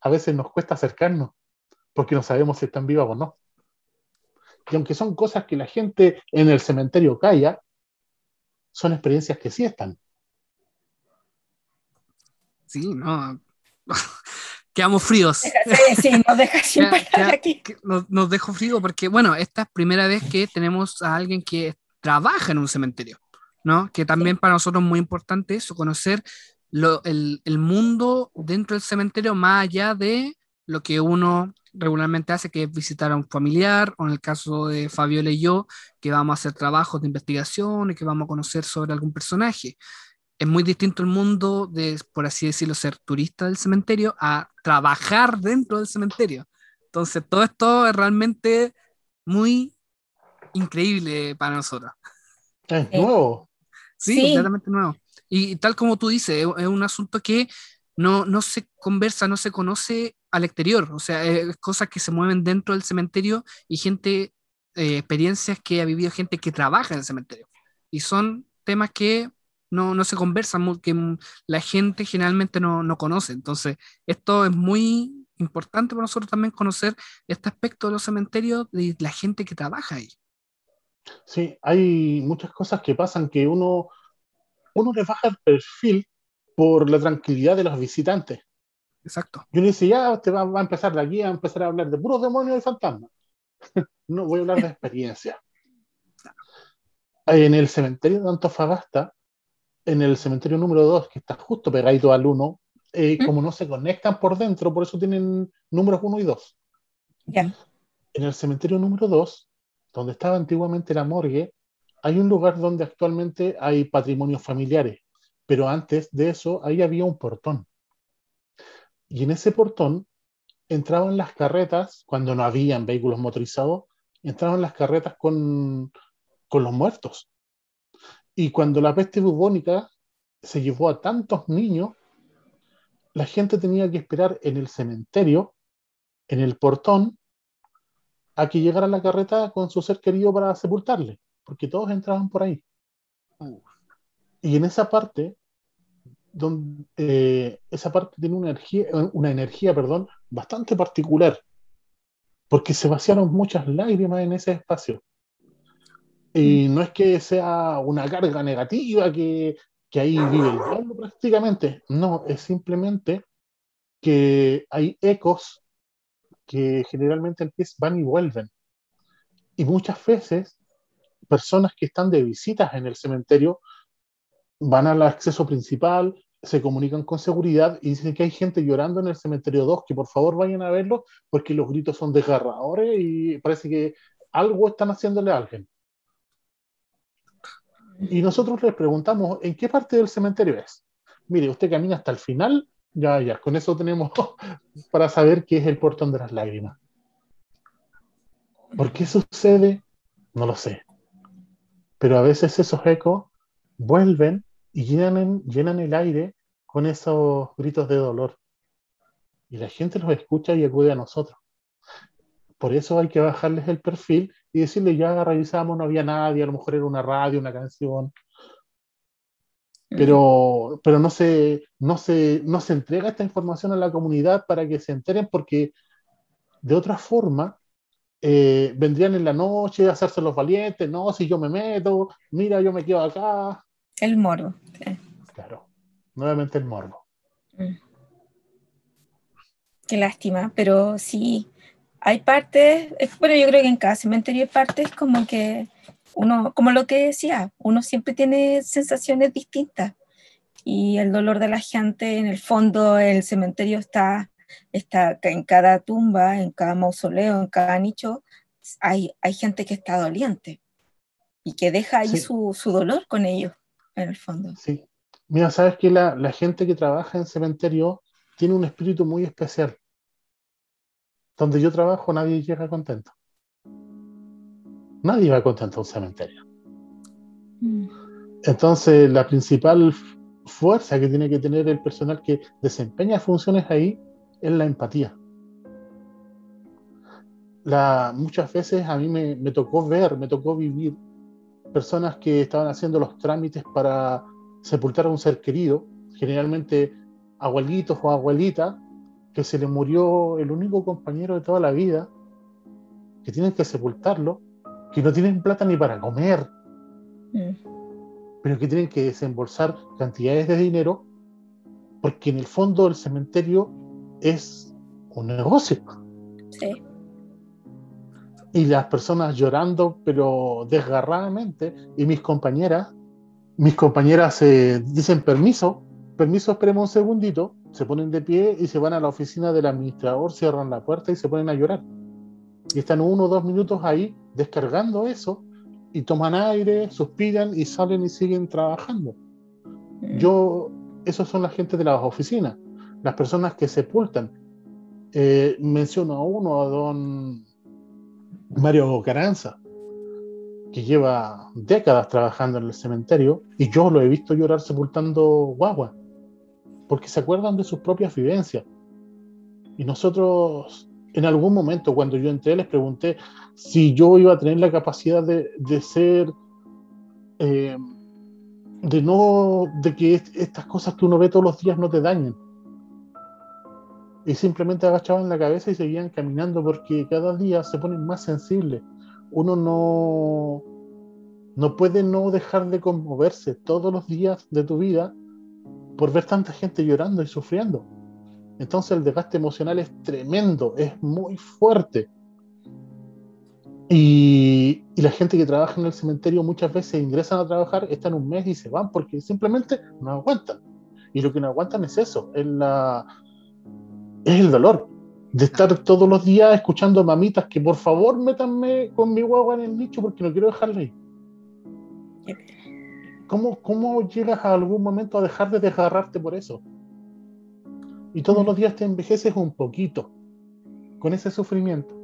a veces nos cuesta acercarnos porque no sabemos si están vivas o no. Y aunque son cosas que la gente en el cementerio calla, son experiencias que sí están. Sí, no. Quedamos fríos. Sí, nos deja aquí. Nos, nos dejo frío porque, bueno, esta es primera vez que tenemos a alguien que trabaja en un cementerio, ¿no? Que también para nosotros es muy importante eso, conocer lo, el, el, mundo dentro del cementerio más allá de lo que uno regularmente hace, que es visitar a un familiar, o en el caso de Fabiola y yo, que vamos a hacer trabajos de investigación y que vamos a conocer sobre algún personaje. Es muy distinto el mundo de, por así decirlo, ser turista del cementerio a trabajar dentro del cementerio. Entonces, todo esto es realmente muy increíble para nosotros. Es nuevo. Sí, sí. completamente nuevo. Y tal como tú dices, es, un asunto que no, no se conversa, no se conoce al exterior, o sea, es cosas que se mueven dentro del cementerio y gente, eh, experiencias que ha vivido gente que trabaja en el cementerio. Y son temas que no, no se conversan, que la gente generalmente no, no conoce. Entonces, esto es muy importante para nosotros también conocer este aspecto de los cementerios y la gente que trabaja ahí. Sí, hay muchas cosas que pasan que uno, uno le baja el perfil por la tranquilidad de los visitantes. Exacto. Y uno dice, ya, usted va, va, a empezar de aquí a empezar a hablar de puros demonios y fantasmas. no, voy a hablar de experiencia. En el cementerio de Antofagasta, en el cementerio número 2, que está justo pegadito al 1, eh, ¿Mm? como no se conectan por dentro, por eso tienen números 1 y 2. Yeah. En el cementerio número 2, donde estaba antiguamente la morgue, hay un lugar donde actualmente hay patrimonios familiares, pero antes de eso ahí había un portón. Y en ese portón entraban las carretas, cuando no habían vehículos motorizados, entraban las carretas con, con los muertos. Y cuando la peste bubónica se llevó a tantos niños, la gente tenía que esperar en el cementerio, en el portón, a que llegara la carreta con su ser querido para sepultarle, porque todos entraban por ahí. Y en esa parte, donde, eh, esa parte tiene una energía, una energía perdón, bastante particular, porque se vaciaron muchas lágrimas en ese espacio. Y no es que sea una carga negativa, que, que ahí vive el diablo prácticamente, no, es simplemente que hay ecos que generalmente van y vuelven. Y muchas veces, personas que están de visitas en el cementerio van al acceso principal, se comunican con seguridad y dicen que hay gente llorando en el cementerio 2, que por favor vayan a verlo porque los gritos son desgarradores y parece que algo están haciéndole a alguien. Y nosotros les preguntamos, ¿en qué parte del cementerio es? Mire, usted camina hasta el final ya, ya, con eso tenemos para saber qué es el portón de las lágrimas. ¿Por qué sucede? No lo sé. Pero a veces esos ecos vuelven y llenan, llenan el aire con esos gritos de dolor. Y la gente los escucha y acude a nosotros. Por eso hay que bajarles el perfil y decirle, ya revisamos, no había nadie, a lo mejor era una radio, una canción pero, pero no, se, no, se, no se entrega esta información a la comunidad para que se enteren porque de otra forma eh, vendrían en la noche a hacerse los valientes, no, si yo me meto, mira, yo me quedo acá. El morbo. Sí. Claro, nuevamente el morbo. Mm. Qué lástima, pero sí, hay partes, bueno, yo creo que en cada cementerio hay partes como que uno, como lo que decía, uno siempre tiene sensaciones distintas y el dolor de la gente, en el fondo, el cementerio está, está en cada tumba, en cada mausoleo, en cada nicho, hay, hay gente que está doliente y que deja ahí sí. su, su, dolor con ellos, en el fondo. Sí. Mira, sabes que la, la gente que trabaja en cementerio tiene un espíritu muy especial. donde yo trabajo nadie llega contento. Nadie va contento a un cementerio. Mm. Entonces, la principal fuerza que tiene que tener el personal que desempeña funciones ahí es la empatía. La, muchas veces a mí me, me, tocó ver, me tocó vivir personas que estaban haciendo los trámites para sepultar a un ser querido, generalmente abuelitos o abuelitas, que se le murió el único compañero de toda la vida, que tienen que sepultarlo, que no tienen plata ni para comer, mm. pero que tienen que desembolsar cantidades de dinero, porque en el fondo el cementerio es un negocio. Sí. Y las personas llorando, pero desgarradamente, y mis compañeras, mis compañeras se dicen permiso, permiso, esperemos un segundito, se ponen de pie y se van a la oficina del administrador, cierran la puerta y se ponen a llorar. Y están uno o dos minutos ahí descargando eso y toman aire, suspiran y salen y siguen trabajando. Mm. Yo, esos son la gente de las oficinas, las personas que sepultan. Eh, menciono a uno, a don Mario Caranza, que lleva décadas trabajando en el cementerio y yo lo he visto llorar sepultando guagua, porque se acuerdan de sus propias vivencias. Y nosotros, en algún momento, cuando yo entré, les pregunté si yo iba a tener la capacidad de, ser, eh, de no, de que estas cosas que uno ve todos los días no te dañen. Y simplemente agachaban la cabeza y seguían caminando porque cada día se ponen más sensibles uno no, no puede no dejar de conmoverse todos los días de tu vida por ver tanta gente llorando y sufriendo. Entonces el desgaste emocional es tremendo, es muy fuerte. Y, y, la gente que trabaja en el cementerio muchas veces ingresan a trabajar, están un mes y se van porque simplemente no aguantan. Y lo que no aguantan es eso, es, la, es el dolor de estar todos los días escuchando mamitas que por favor métanme con mi guagua en el nicho porque no quiero dejarla. ¿Cómo, ¿Cómo llegas a algún momento a dejar de desgarrarte por eso? Y todos los días te envejeces un poquito con ese sufrimiento.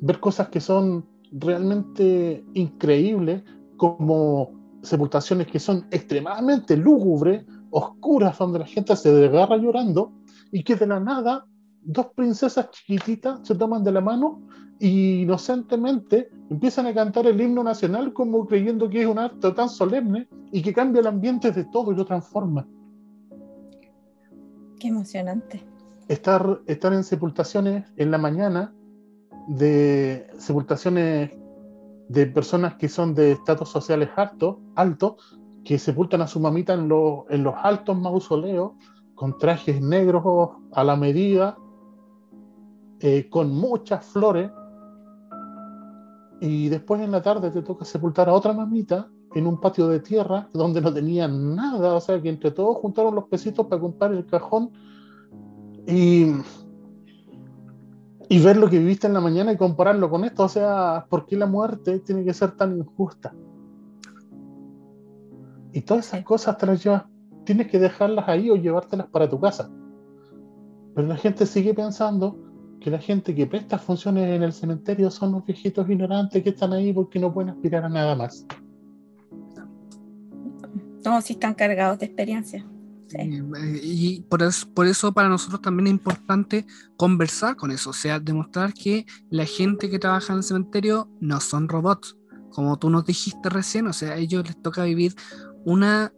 Ver cosas que son realmente increíbles, como sepultaciones que son extremadamente lúgubres, oscuras, donde la gente se desgarra llorando, y que de la nada dos princesas chiquititas se toman de la mano y inocentemente empiezan a cantar el himno nacional como creyendo que es un acto tan solemne y que cambia el ambiente de todo y lo transforma. Qué emocionante. Estar, estar en sepultaciones en la mañana de sepultaciones de personas que son de estatus sociales altos, altos que sepultan a su mamita en, en los altos mausoleos con trajes negros a la medida, eh, con muchas flores, y después en la tarde te toca sepultar a otra mamita en un patio de tierra donde no tenían nada, o sea que entre todos juntaron los pesitos para comprar el cajón y, y ver lo que viviste en la mañana y compararlo con esto, o sea, ¿por qué la muerte tiene que ser tan injusta? Y todas esas cosas te las llevas tienes que dejarlas ahí o llevártelas para tu casa. Pero la gente sigue pensando que la gente que presta funciones en el cementerio son los viejitos ignorantes que están ahí porque no pueden aspirar a nada más. No, sí están cargados de experiencia. Y por eso, por eso para nosotros también es importante conversar con eso, o sea, demostrar que la gente que trabaja en el cementerio no son robots, como tú nos dijiste recién, o sea, a ellos les toca vivir una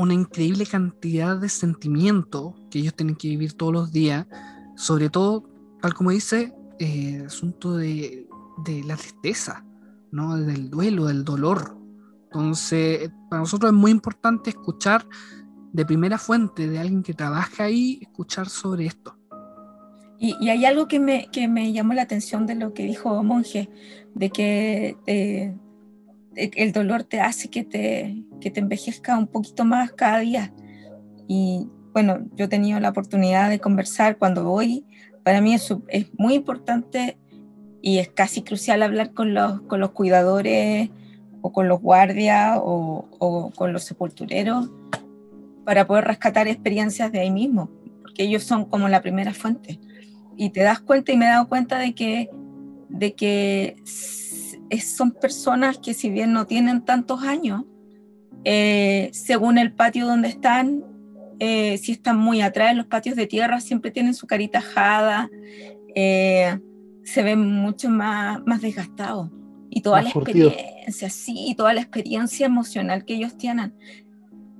una increíble cantidad de sentimientos que ellos tienen que vivir todos los días, sobre todo, tal como dice, eh, asunto de, de, la tristeza, ¿no? del duelo, del dolor. Entonces, para nosotros es muy importante escuchar de primera fuente de alguien que trabaja ahí, escuchar sobre esto. Y, y hay algo que me, que me, llamó la atención de lo que dijo Monje, de que eh, el dolor te hace que te, que te envejezca un poquito más cada día. Y bueno, yo he tenido la oportunidad de conversar cuando voy. Para mí es, es muy importante y es casi crucial hablar con los, con los cuidadores o con los guardias o, o, con los sepultureros para poder rescatar experiencias de ahí mismo, porque ellos son como la primera fuente. y te das cuenta y me he dado cuenta de que, de que son personas que si bien no tienen tantos años, eh, según el patio donde están, eh, si están muy atrás en los patios de tierra, siempre tienen su carita ajada, eh, se ven mucho más, más desgastados. Y toda la experiencia, sí, toda la experiencia emocional que ellos tienen.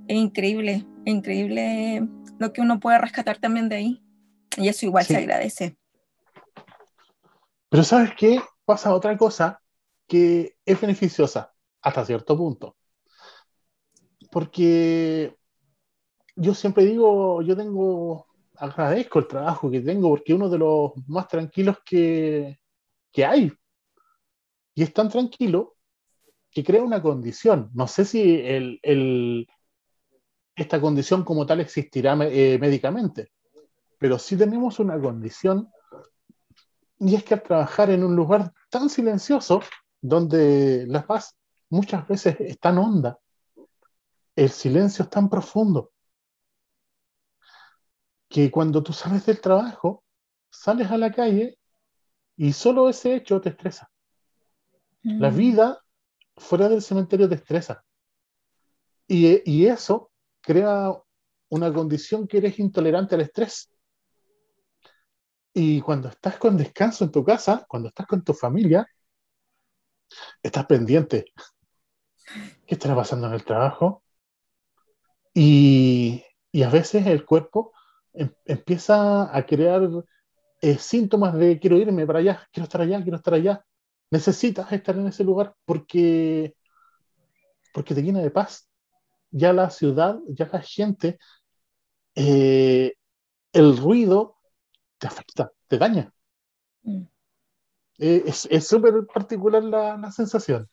Es increíble, es increíble lo que uno puede rescatar también de ahí. Y eso igual se agradece. Pero ¿sabes qué? Pasa otra cosa que es beneficiosa hasta cierto punto. Porque yo siempre digo, yo tengo, agradezco el trabajo que tengo porque es uno de los más tranquilos que, que hay. Y es tan tranquilo que crea una condición. No sé si el, el, esta condición como tal existirá eh, médicamente, pero sí tenemos una condición y es que al trabajar en un lugar tan silencioso, donde la paz muchas veces es tan honda, el silencio es tan profundo, que cuando tú sales del trabajo, sales a la calle y solo ese hecho te estresa. La mm. vida fuera del cementerio te estresa. Y, y, eso crea una condición que eres intolerante al estrés. Y cuando estás con descanso en tu casa, cuando estás con tu familia, estás pendiente. ¿Qué estará pasando en el trabajo? Y, y a veces el cuerpo em, empieza a crear eh, síntomas de quiero irme para allá, quiero estar allá, quiero estar allá. Necesitas estar en ese lugar porque, porque te llena de paz. Ya la ciudad, ya la gente, eh, el ruido te afecta, te daña. Mm. Eh, es súper particular la, la, sensación.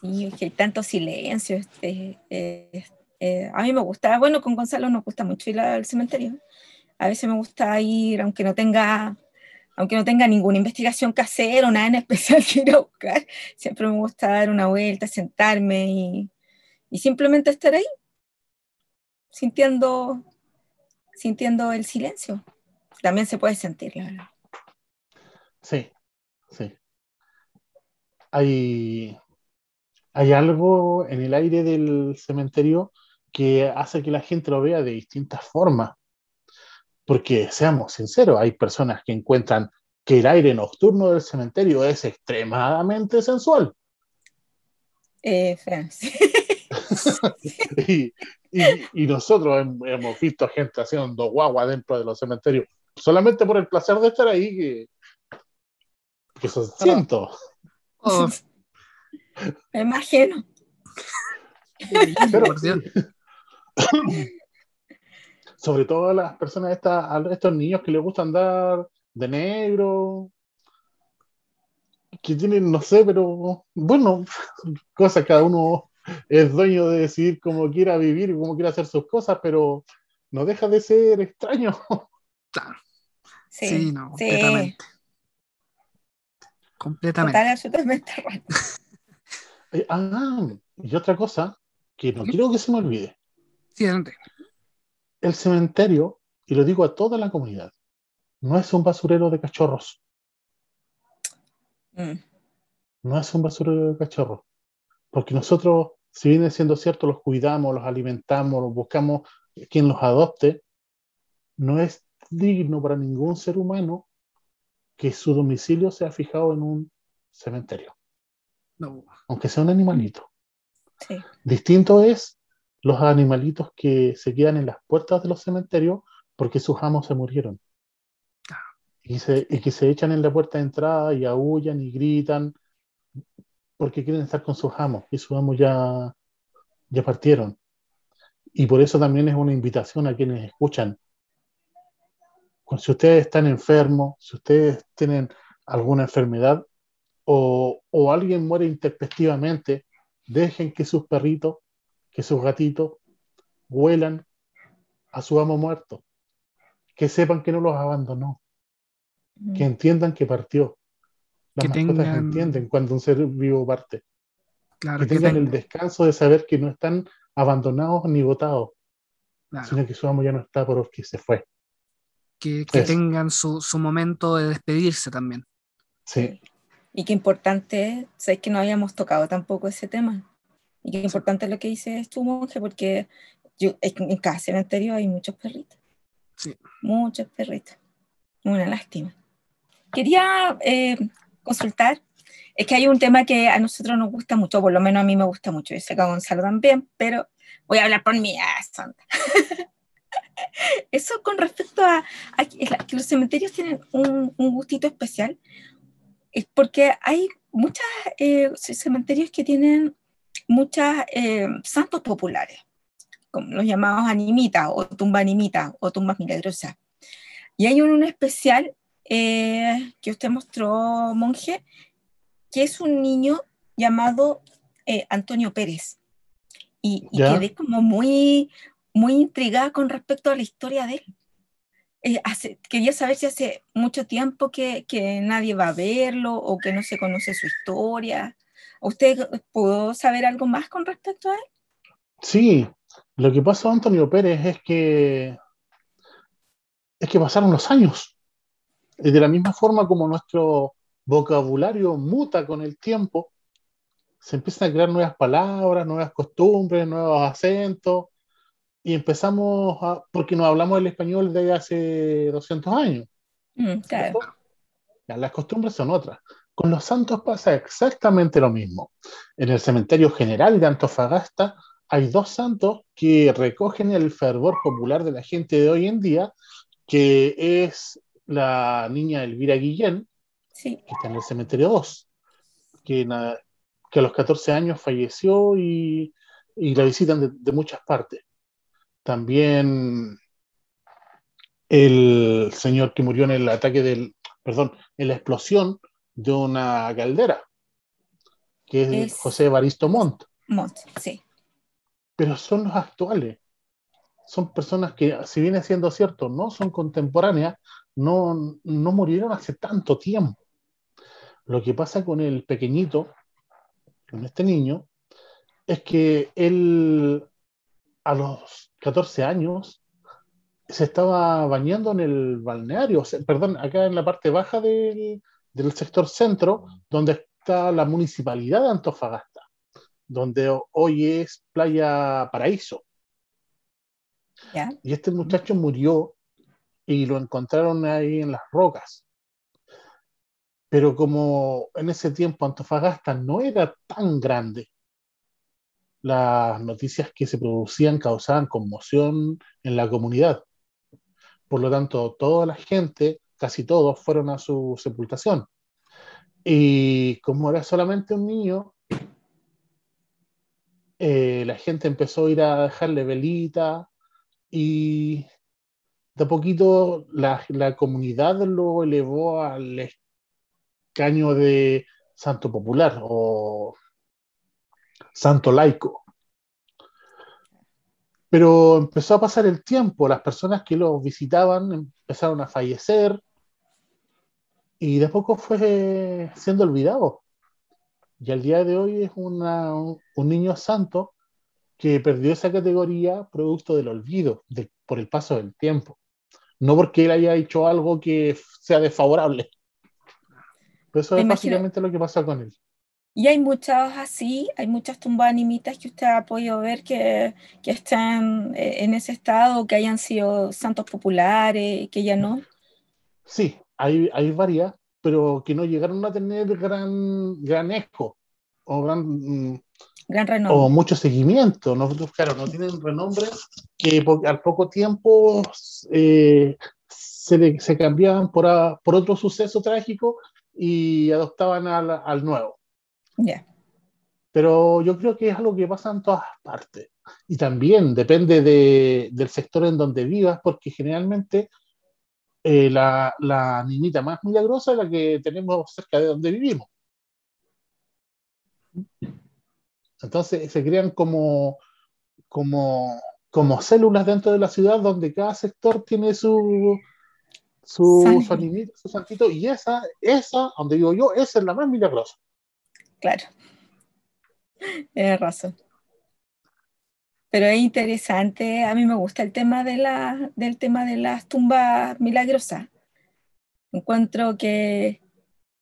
Sí, es que hay tanto silencio. Este, a mí me gusta, bueno, con Gonzalo nos gusta mucho ir al cementerio. A veces me gusta ir, aunque no tenga, aunque no tenga ninguna investigación que hacer o nada en especial que ir a buscar, siempre me gusta dar una vuelta, sentarme y, y simplemente estar ahí, sintiendo, sintiendo el silencio también se puede sentir, la verdad. Sí, sí. Hay, hay algo en el aire del cementerio que hace que la gente lo vea de distintas formas. Porque, seamos sinceros, hay personas que encuentran que el aire nocturno del cementerio es extremadamente sensual. Eh, y, y, nosotros hemos visto gente haciendo guagua dentro de los cementerios solamente por el placer de estar ahí, que, que eso siento. Oh. Me imagino. sobre todo a las personas, a estos niños que les gusta andar de negro, que tienen, no sé, pero bueno, cosas, cada uno es dueño de decidir cómo quiera vivir y cómo quiera hacer sus cosas, pero no deja de ser extraño. Claro. Sí, no, completamente. Completamente. Total, absolutamente eh, ah, y otra cosa que no quiero que se me olvide. Sí, adelante. El cementerio, y lo digo a toda la comunidad, no es un basurero de cachorros. Mm. No es un basurero de cachorros. Porque nosotros, si viene siendo cierto, los cuidamos, los alimentamos, los buscamos quien los adopte, no es digno para ningún ser humano que su domicilio sea fijado en un cementerio. Aunque sea un animalito. Distinto es los animalitos que se quedan en las puertas de los cementerios porque sus amos se murieron. Y, que se echan en la puerta de entrada y aullan y gritan porque quieren estar con sus amos y sus amos ya, ya partieron. Y por eso también es una invitación a quienes escuchan si ustedes están enfermos, si ustedes tienen alguna enfermedad o, alguien muere intempestivamente, dejen que sus perritos, que sus gatitos vuelan a su amo muerto, que sepan que no los abandonó, que entiendan que partió. Las que mascotas entienden cuando un ser vivo parte. que tengan el descanso de saber que no están abandonados ni votados, sino que su amo ya no está porque se fue. Que, tengan su, momento de despedirse también. Sí. Y qué importante, sabes que no habíamos tocado tampoco ese tema. Y qué importante lo que dices tu monje, porque yo, en cada cementerio hay muchos perritos. Sí. Muchos perritos. Una lástima. Quería eh, consultar, es que hay un tema que a nosotros nos gusta mucho, por lo menos a mí me gusta mucho, yo sé que a Gonzalo también, pero voy a hablar por mí, ah, santa. Eso con respecto a, que los cementerios tienen un, gustito especial, es porque hay muchos eh, cementerios que tienen muchos eh, santos populares, como los llamados animitas o tumba animita o tumbas milagrosas. Y hay uno especial eh, que usted mostró, monje, que es un niño llamado Antonio Pérez. Y, y quedé como muy, muy intrigada con respecto a la historia de él. Eh, quería saber si hace mucho tiempo que, que, nadie va a verlo o que no se conoce su historia. ¿Usted pudo saber algo más con respecto a él? Sí, lo que pasó a Antonio Pérez es que es que pasaron los años. De la misma forma como nuestro vocabulario muta con el tiempo, se empiezan a crear nuevas palabras, nuevas costumbres, nuevos acentos, y empezamos a, porque nos hablamos el español de hace 200 años. Mm, las costumbres son otras. Con los santos pasa exactamente lo mismo. En el cementerio general de Antofagasta hay dos santos que recogen el fervor popular de la gente de hoy en día, que es la niña Elvira Guillén, que está en el cementerio 2, que, que a los 14 años falleció y, y la visitan de muchas partes. También el señor que murió en el ataque del, perdón, en la explosión de una caldera, que es, José Evaristo Montt. Montt, sí. Pero son los actuales. Son personas que, si viene siendo cierto, no son contemporáneas, no, no murieron hace tanto tiempo. Lo que pasa con el pequeñito, con este niño, es que él a los 14 años, se estaba bañando en el balneario, perdón, acá en la parte baja del, sector centro, donde está la municipalidad de Antofagasta, donde hoy es Playa Paraíso. Y este muchacho murió y lo encontraron ahí en las rocas. Pero como en ese tiempo Antofagasta no era tan grande, las noticias que se producían causaban conmoción en la comunidad. Por lo tanto, toda la gente, casi todos, fueron a su sepultación. Y como era solamente un niño, eh, la gente empezó a ir a dejarle velita y de a poquito la, la comunidad lo elevó al escaño de santo popular o santo laico. Pero empezó a pasar el tiempo, las personas que lo visitaban empezaron a fallecer y de poco fue siendo olvidado. Y al día de hoy es una, un niño santo que perdió esa categoría producto del olvido, por el paso del tiempo. No porque él haya hecho algo que sea desfavorable. eso es básicamente lo que pasa con él. Y hay muchas así, hay muchas tumbas animitas que usted ha podido ver que, que están eh, en ese estado, que hayan sido santos populares, que ya no. Sí, hay, hay varias, pero que no llegaron a tener gran, gran eco o gran, mm, gran renombre. O mucho seguimiento. ¿no? Claro, no tienen renombre que al poco tiempo eh, se, se, cambiaban por, por otro suceso trágico y adoptaban al, al nuevo. Pero yo creo que es algo que pasa en todas partes. Y también depende del sector en donde vivas, porque generalmente eh, la, la, niñita más milagrosa es la que tenemos cerca de donde vivimos. Entonces se crean como, como, como células dentro de la ciudad donde cada sector tiene su, su, su, su santito, y esa, esa, donde digo yo, esa es la más milagrosa. Claro. Tienes razón. Pero es interesante, a mí me gusta el tema de la, del tema de las tumbas milagrosas. Encuentro que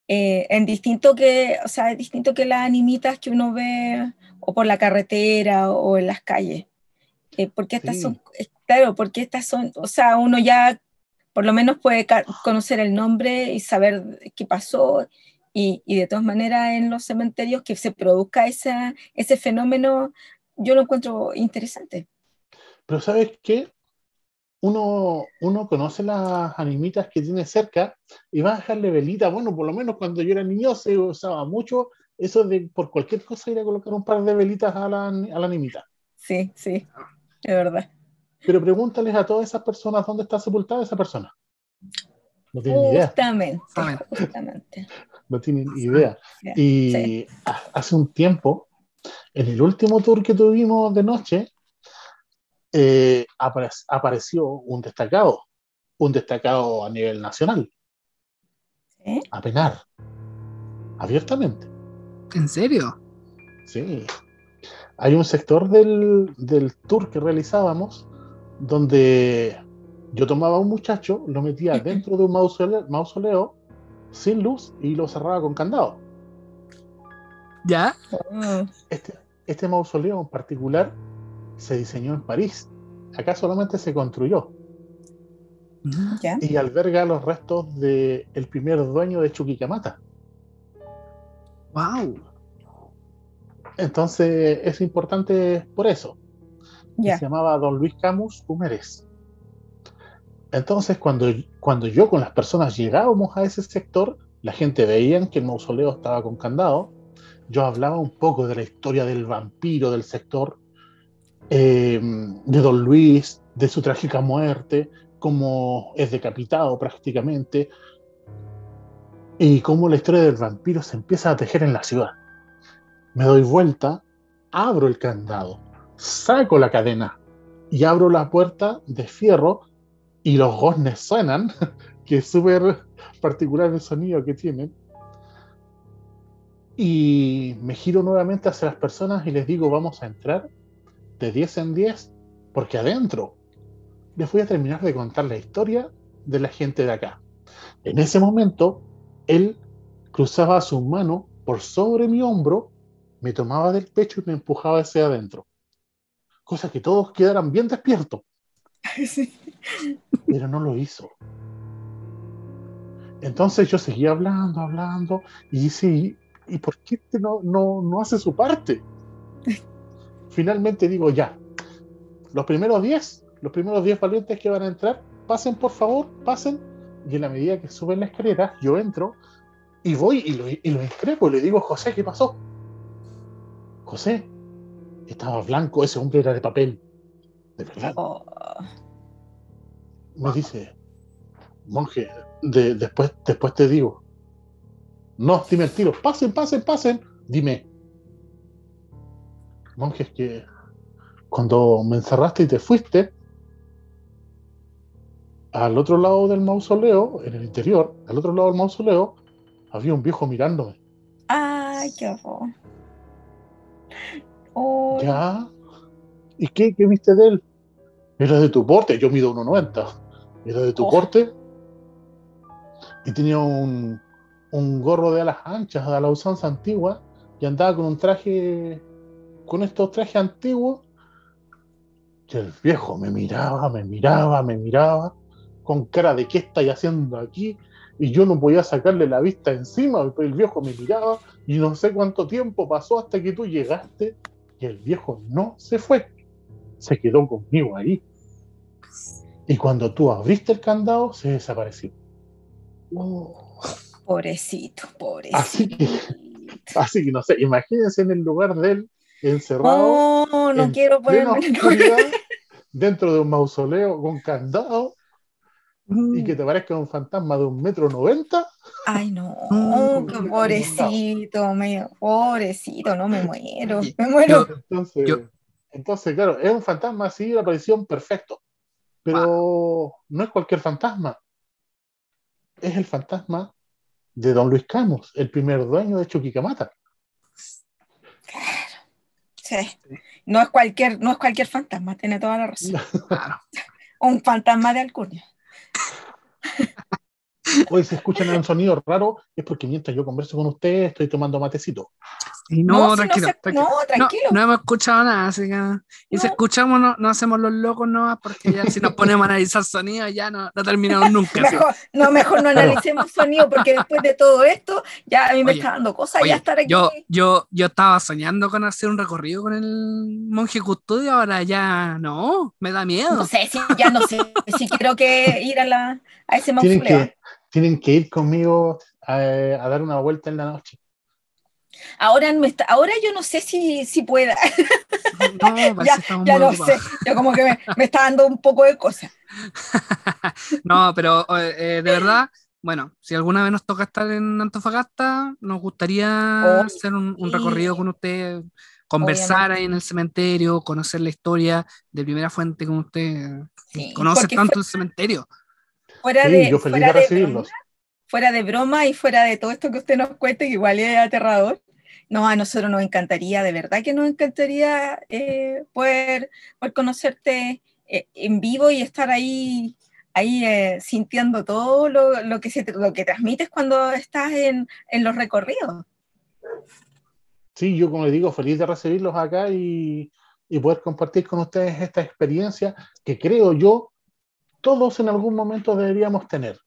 eh, en distinto que, o sea, es distinto que las animitas que uno ve o por la carretera o en las calles. Eh, porque estas son, claro, porque estas son, o sea, uno ya por lo menos puede conocer el nombre y saber qué pasó y, y, de todas maneras en los cementerios que se produzca esa, ese fenómeno, yo lo encuentro interesante. Pero ¿sabes qué? Uno, uno conoce las animitas que tiene cerca y va a dejarle velita. Bueno, por lo menos cuando yo era niño se usaba mucho eso de por cualquier cosa ir a colocar un par de velitas a la, a la animita. Sí, sí, es verdad. Pero pregúntales a todas esas personas dónde está sepultada esa persona. No tienen idea. Justamente. No tienen idea. Y hace un tiempo, en el último tour que tuvimos de noche, eh, apareció un destacado, un destacado a nivel nacional, a penar, abiertamente. ¿En serio? Sí. Hay un sector del, del tour que realizábamos donde yo tomaba a un muchacho, lo metía dentro de un mausoleo, sin luz y lo cerraba con candado. ¿Ya? Ah. Este, este mausoleo en particular se diseñó en París. Acá solamente se construyó. ¿Ya? Y alberga los restos del primer dueño de Chuquicamata. ¡Wow! Entonces es importante por eso. Ya. Se llamaba Don Luis Camus Cumérez. Entonces, cuando, cuando yo con las personas llegábamos a ese sector, la gente veía que el mausoleo estaba con candado. Yo hablaba un poco de la historia del vampiro del sector, eh, de Don Luis, de su trágica muerte, cómo es decapitado prácticamente, y cómo la historia del vampiro se empieza a tejer en la ciudad. Me doy vuelta, abro el candado, saco la cadena y abro la puerta de fierro y los goznes suenan, que es súper particular el sonido que tienen. Y me giro nuevamente hacia las personas y les digo, vamos a entrar de 10 en 10, porque adentro les voy a terminar de contar la historia de la gente de acá. En ese momento, él cruzaba su mano por sobre mi hombro, me tomaba del pecho y me empujaba hacia adentro. Cosa que todos quedaran bien despiertos. Sí. Pero no lo hizo. Entonces yo seguía hablando, hablando, y dice, ¿y por qué este no, no, no hace su parte? Finalmente digo, ya, los primeros 10, los primeros 10 valientes que van a entrar, pasen por favor, pasen, y en la medida que suben la escalera, yo entro y voy y lo, y lo inscrepo y le digo, José, ¿qué pasó? José, estaba blanco, ese hombre era de papel, de verdad. Oh, me dice, monje, de- después, después te digo. No, dime el tiro. Pasen, pasen, pasen. Dime. Monje, es que cuando me encerraste y te fuiste, al otro lado del mausoleo, en el interior, al otro lado del mausoleo, había un viejo mirándome. Ay, qué horror. Oh, ¿Ya? ¿Y qué, qué viste de él? Era de tu porte, yo mido 1,90. Era de tu Oh. porte. Y tenía un, un gorro de alas anchas, de la usanza antigua, y andaba con un traje, con estos trajes antiguos. Y el viejo me miraba, me miraba, me miraba, con cara de qué estáis haciendo aquí. Y yo no podía sacarle la vista encima, el viejo me miraba, y no sé cuánto tiempo pasó hasta que tú llegaste y el viejo no se fue, se quedó conmigo ahí. Y cuando tú abriste el candado, se desapareció. pobrecito, pobrecito. Así que, así que no sé, imagínense en el lugar de él, encerrado, Oh, no en quiero ponerme dentro de un mausoleo con candado, y que te parezca un fantasma de un metro noventa. Ay, no, Mm, qué pobrecito, me, pobrecito, no me muero, me muero. Entonces, Yo- entonces, claro, es un fantasma así, de aparición perfecto. Pero no es cualquier fantasma. Es el fantasma de Don Luis Camus, el primer dueño de Chuquicamata. Sí. no es cualquier, no es cualquier fantasma, tiene toda la razón. Claro. Un fantasma de Alcurnia. Hoy se escuchan un sonido raro, es porque mientras yo converso con ustedes estoy tomando matecito. Y no, si tranquilo, se- tranquilo. no, tranquilo. No, no hemos escuchado nada, así que. Y si escuchamos, no, no hacemos los locos, no, porque ya si nos ponemos a analizar sonidos, ya no, no terminamos nunca. Mejor, no, mejor no analicemos sonido, porque después de todo esto, ya a mí me Oye, está dando cosas Oye, ya estar aquí. yo, yo, yo estaba soñando con hacer un recorrido con el monje custodio, ahora ya no, me da miedo. No sé si ya no sé si quiero que ir a la a ese mausoleo. Tienen que ir conmigo a, a dar una vuelta en la noche. Ahora me está, ahora yo no sé si, si pueda. No, parece ya ya no ocupados. sé. Yo como que me, me está dando un poco de cosas. No, pero eh, de verdad, bueno, si alguna vez nos toca estar en Antofagasta, nos gustaría Oh, hacer un, un sí. recorrido con usted, conversar ahí en el cementerio, conocer la historia de primera fuente con usted. Sí, conoce tanto fue- el cementerio. Fuera Sí, de, yo feliz fuera de recibirlos. broma, fuera de broma y fuera de todo esto que usted nos cuenta, que igual es aterrador. No, a nosotros nos encantaría, de verdad que nos encantaría eh, poder, poder conocerte eh, en vivo y estar ahí, ahí eh, sintiendo todo lo, lo que se, lo que transmites cuando estás en, en los recorridos. Sí, yo como les digo, feliz de recibirlos acá y, y poder compartir con ustedes esta experiencia que creo yo todos en algún momento deberíamos tener,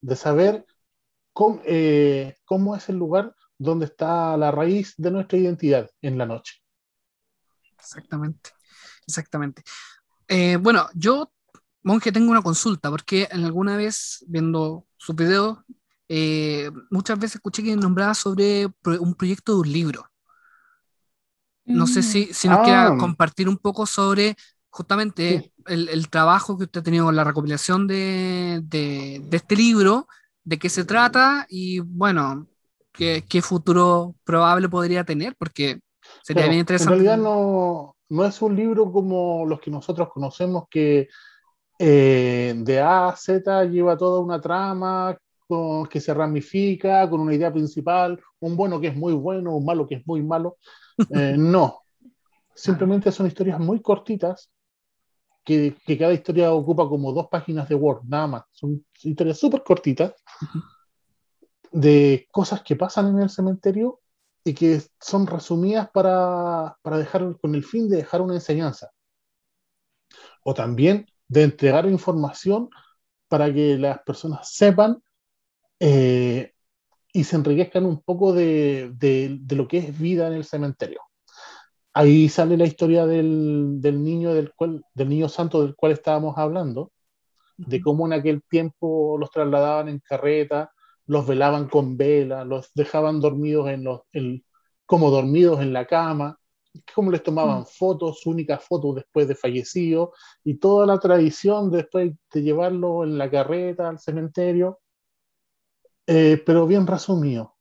de saber cómo, eh, cómo es el lugar donde está la raíz de nuestra identidad en la noche. Exactamente, exactamente. Eh, bueno, yo, monje, tengo una consulta, porque en alguna vez viendo su video, eh, muchas veces escuché que nombraba sobre un proyecto de un libro. No sé si, si nos Ah. quiera compartir un poco sobre justamente Sí. el, el trabajo que usted ha tenido con la recopilación de, de- de este libro, de qué se trata y bueno, qué, qué futuro probable podría tener, porque sería bien en interesante. realidad no, no es un libro como los que nosotros conocemos que eh, de A a Z lleva toda una trama con- que se ramifica con una idea principal, un bueno que es muy bueno, un malo que es muy malo. Eh, no, simplemente son historias muy cortitas que, que cada historia ocupa como dos páginas de Word, nada más. Son historias súper cortitas de cosas que pasan en el cementerio y que son resumidas para, para dejar con el fin de dejar una enseñanza. O también de entregar información para que las personas sepan eh, y se enriquezcan un poco de, de- de lo que es vida en el cementerio. Ahí sale la historia del, del niño del cual, del niño santo del cual estábamos hablando, de cómo en aquel tiempo los trasladaban en carreta, los velaban con vela, los dejaban dormidos en los, en- como dormidos en la cama, cómo les tomaban fotos, su única foto después de fallecido, y toda la tradición después de llevarlo en la carreta al cementerio, eh, pero bien resumido.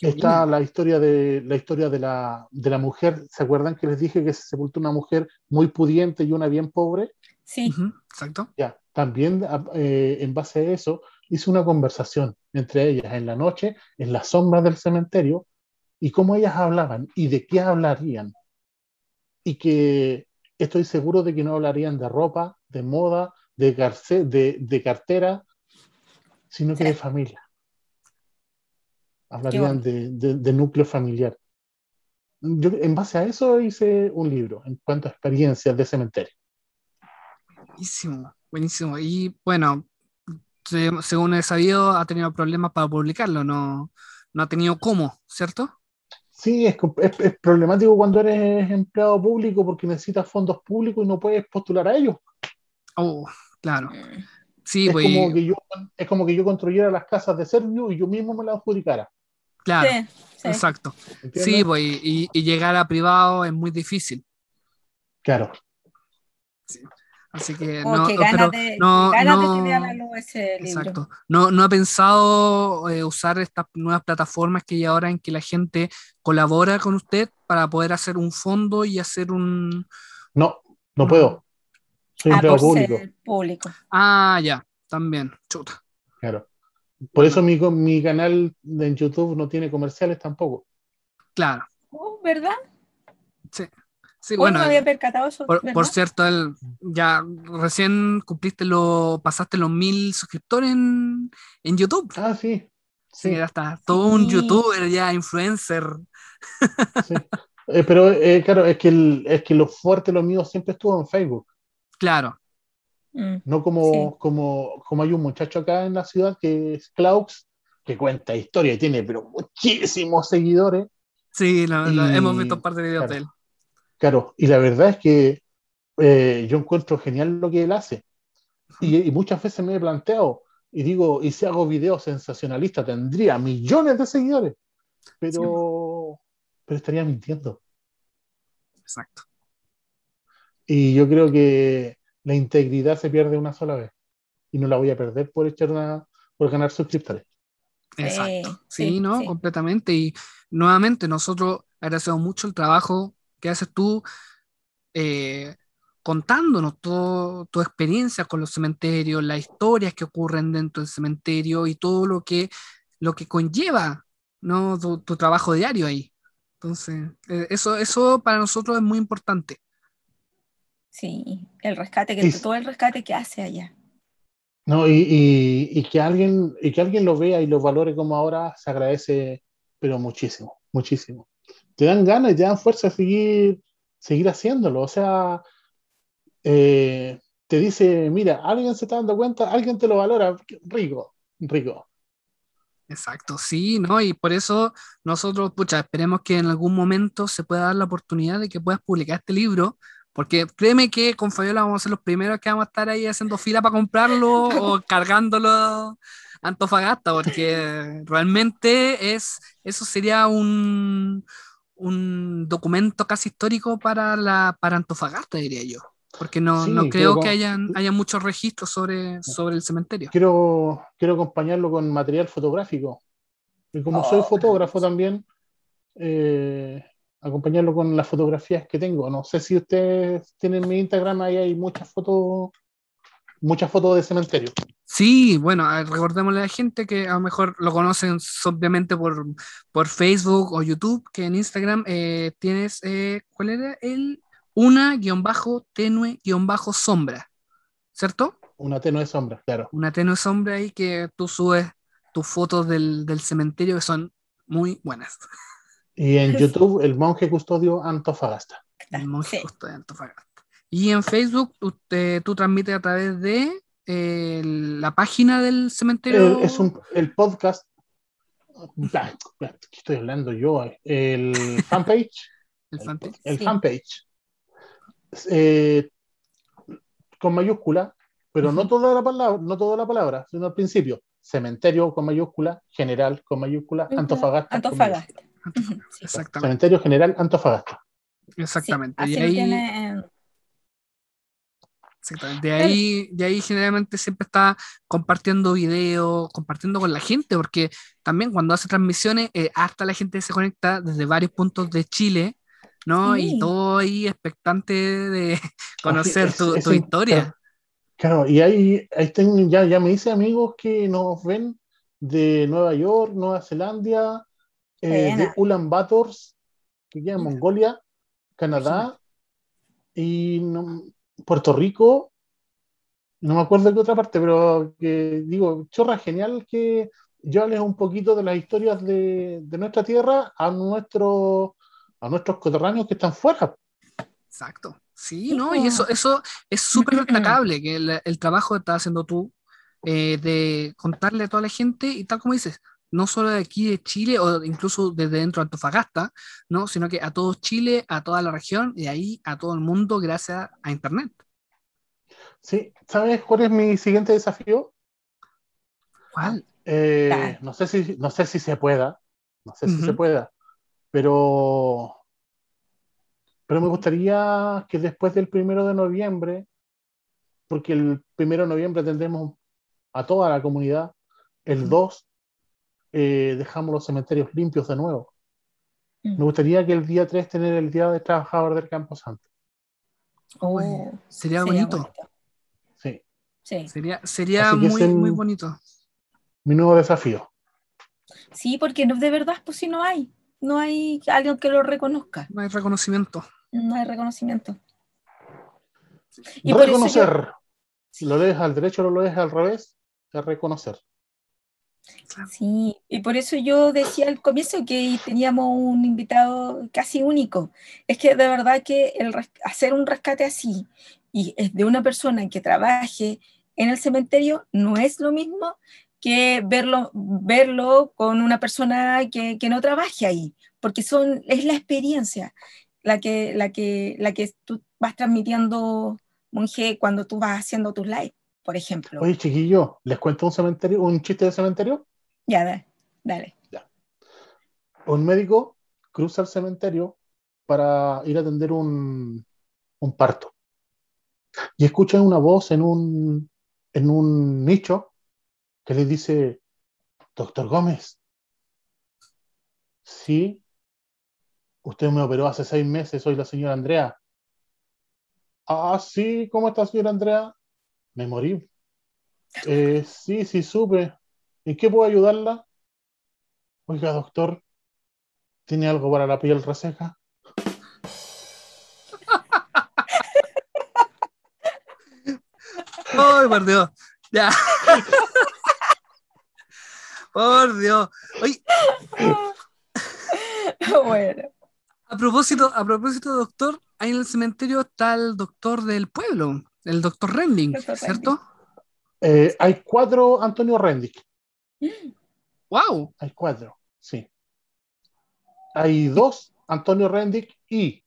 Está bien. la historia de la historia de la, de la mujer. ¿Se acuerdan que les dije que se sepultó una mujer muy pudiente y una bien pobre? Sí, exacto. Ya, también eh, en base a eso hice una conversación entre ellas en la noche, en las sombras del cementerio, y cómo ellas hablaban y de qué hablarían. Y que estoy seguro de que no hablarían de ropa, de moda, de, garce- de, de cartera, sino que Sí. de familia. Hablarían bueno. de, de- de núcleo familiar. Yo en base a eso hice un libro en cuanto a experiencias de cementerio. Buenísimo, buenísimo. Y bueno, se- según he sabido, ha tenido problemas para publicarlo, no, no ha tenido cómo, ¿cierto? Sí, es, com- es- es problemático cuando eres empleado público porque necesitas fondos públicos y no puedes postular a ellos. Oh, claro. Sí, es, pues, como que yo, es como que yo construyera las casas de Servio y yo mismo me las adjudicara. Claro, sí, sí. exacto. ¿entiendes? Sí, pues, y, y llegar a privado es muy difícil. Claro. Así que no, pero de, no, de ese libro. Exacto. No, no ha pensado eh, usar estas nuevas plataformas que hay ahora en que la gente colabora con usted para poder hacer un fondo y hacer un... No, no No. puedo. Soy Ah, empleado por público. ser público. Ah, ya, también, chuta. Claro. Por eso mi, mi canal de- en YouTube no tiene comerciales tampoco. Claro, Oh, ¿Verdad? Sí. Sí, bueno, no había percatado eso. por, cierto, el- ya recién cumpliste lo, pasaste los mil suscriptores en, en YouTube. Ah, sí. Sí, Sí, ya está. Todo un youtuber ya, influencer. sí. Eh, pero eh, claro, es que, el, es que lo fuerte, lo mío siempre estuvo en Facebook. Claro. Mm, No como, Sí. como, como hay un muchacho acá en la ciudad que es Klaus, que cuenta historia y tiene pero muchísimos seguidores. Sí, lo- lo- Y- hemos visto un par de videos claro. de él. Claro, y la verdad es que eh, yo encuentro genial lo que él hace. Y, y muchas veces me he planteado y digo, y si hago videos sensacionalistas, tendría millones de seguidores, pero, pero estaría mintiendo. Exacto. Y yo creo que la integridad se pierde una sola vez y no la voy a perder por echar una, por ganar suscriptores. Exacto. Sí, sí, ¿no? sí. Completamente. Y nuevamente, nosotros agradecemos mucho el trabajo que haces tú eh, contándonos todo, tu experiencia con los cementerios, las historias que ocurren dentro del cementerio y todo lo que, lo que conlleva, ¿no? Tu, tu trabajo diario ahí. Entonces, eh, eso, eso para nosotros es muy importante. Sí, el rescate, que Y- todo el rescate que hace allá. No, y, y- y que alguien, y que alguien lo vea y lo valore como ahora se agradece, pero muchísimo, muchísimo. Te dan ganas y te dan fuerza a seguir, seguir haciéndolo. O sea, eh, te dice, mira, alguien se está dando cuenta, alguien te lo valora, rico, rico. Exacto, sí, ¿no? Y por eso nosotros, pucha, esperemos que en algún momento se pueda dar la oportunidad de que puedas publicar este libro, porque créeme que con Fabiola vamos a ser los primeros que vamos a estar ahí haciendo fila para comprarlo o cargándolo a Antofagasta, porque realmente es, eso sería un, un documento casi histórico para, la, para Antofagasta, diría yo, porque no, Sí, no creo que hayan, haya muchos registros sobre, sobre el cementerio. Quiero, quiero acompañarlo con material fotográfico. Y como soy Oh, fotógrafo también, eh, acompañarlo con las fotografías que tengo. No sé si ustedes tienen mi Instagram, ahí hay muchas fotos, muchas fotos de cementerio. Sí, bueno, recordémosle a la gente que a lo mejor lo conocen obviamente por, por Facebook o YouTube, que en Instagram eh, tienes, eh, ¿cuál era? El una guion bajo tenue guion bajo sombra, ¿cierto? Una tenue sombra, claro. Una tenue sombra ahí que tú subes tus fotos del, del cementerio que son muy buenas. Y en YouTube, el monje custodio Antofagasta. El monje Sí. de Antofagasta. Y en Facebook usted- tú transmites a través de eh, la página del cementerio. El, es un, el podcast. Ah, ¿Qué estoy hablando yo? El fanpage. el fanpage. el Sí. fanpage eh, con mayúscula, pero no toda la palabra, no toda la palabra, sino al principio. Cementerio con mayúscula, general con mayúscula, Antofagasta. con Antofagasta. Sí, Exactamente. Cementerio general Antofagasta. Exactamente. Sí, y así lo ahí, tiene en- exactamente. De ahí, de ahí generalmente siempre está compartiendo videos, compartiendo con la gente, porque también cuando hace transmisiones, eh, hasta la gente se conecta desde varios puntos de Chile, ¿no? Y todo ahí expectante de conocer es- tu, es tu un- historia. Claro, y ahí, ahí tengo, ya, ya me hice amigos que nos ven de Nueva York, Nueva Zelanda, eh, de. Ulan Bator, que queda en. Mongolia, Canadá y no- Puerto Rico. No me acuerdo de qué otra parte, pero que digo, chorra, genial que yo hables un poquito de las historias de, de nuestra tierra a, nuestro, a nuestros coterráneos que están fuera. Exacto. Sí, ¿no? Y eso, eso es súper destacable, que el, el trabajo que estás haciendo tú, eh, de contarle a toda la gente, y tal como dices, no solo de aquí de Chile o incluso desde dentro de Antofagasta, ¿no? Sino que a todo Chile, a toda la región y ahí a todo el mundo gracias a Internet. ¿Sí? ¿Sabes cuál es mi siguiente desafío? ¿Cuál? Eh, no, sé si, no sé si se pueda, no sé si se pueda, pero, pero me gustaría que después del primero de noviembre, porque el primero de noviembre tendremos a toda la comunidad, el. 2 eh, dejamos los cementerios limpios de nuevo. Mm. Me gustaría que el día 3 tener el Día del Trabajador del Campo Santo. Oh, Sería bonito. Sí, Sí. Sería, sería que muy, muy bonito. mi nuevo desafío. Sí, porque no, de verdad, pues si no hay, no hay alguien que lo reconozca. No hay reconocimiento. no hay reconocimiento. Y reconocer. Yo... ¿Lo lees al derecho o lo lees al revés? Es reconocer. Sí, y por eso yo decía al comienzo que teníamos un invitado casi único. Es que de verdad que el, hacer un rescate así y de una persona que trabaje en el cementerio no es lo mismo que verlo, verlo con una persona que, que no trabaje ahí, porque son, es la experiencia la que, la, que, la que tú vas transmitiendo, monje, cuando tú vas haciendo tus lives, por ejemplo. Oye, chiquillo, ¿les cuento un cementerio, un chiste de cementerio? Ya, dale. dale. Ya. Un médico cruza el cementerio para ir a atender un, un parto. Y escucha una voz en un, en un nicho que le dice, doctor Gómez, sí, usted me operó hace seis meses, soy la señora Andrea. Ah, sí, ¿cómo está, señora Andrea? Me morí. Eh, sí, sí, supe. ¿En qué puedo ayudarla? Oiga, doctor, ¿tiene algo para la piel reseca? ¡Ay, por Dios! Ya. por Dios. Oye. Bueno. A propósito, a propósito, doctor, ahí en el cementerio está el doctor del pueblo, el doctor Rending, ¿cierto? Eh, hay cuatro Antonio Rending. ¡Wow! Hay cuatro, sí. Hay dos Antonio Rendick y,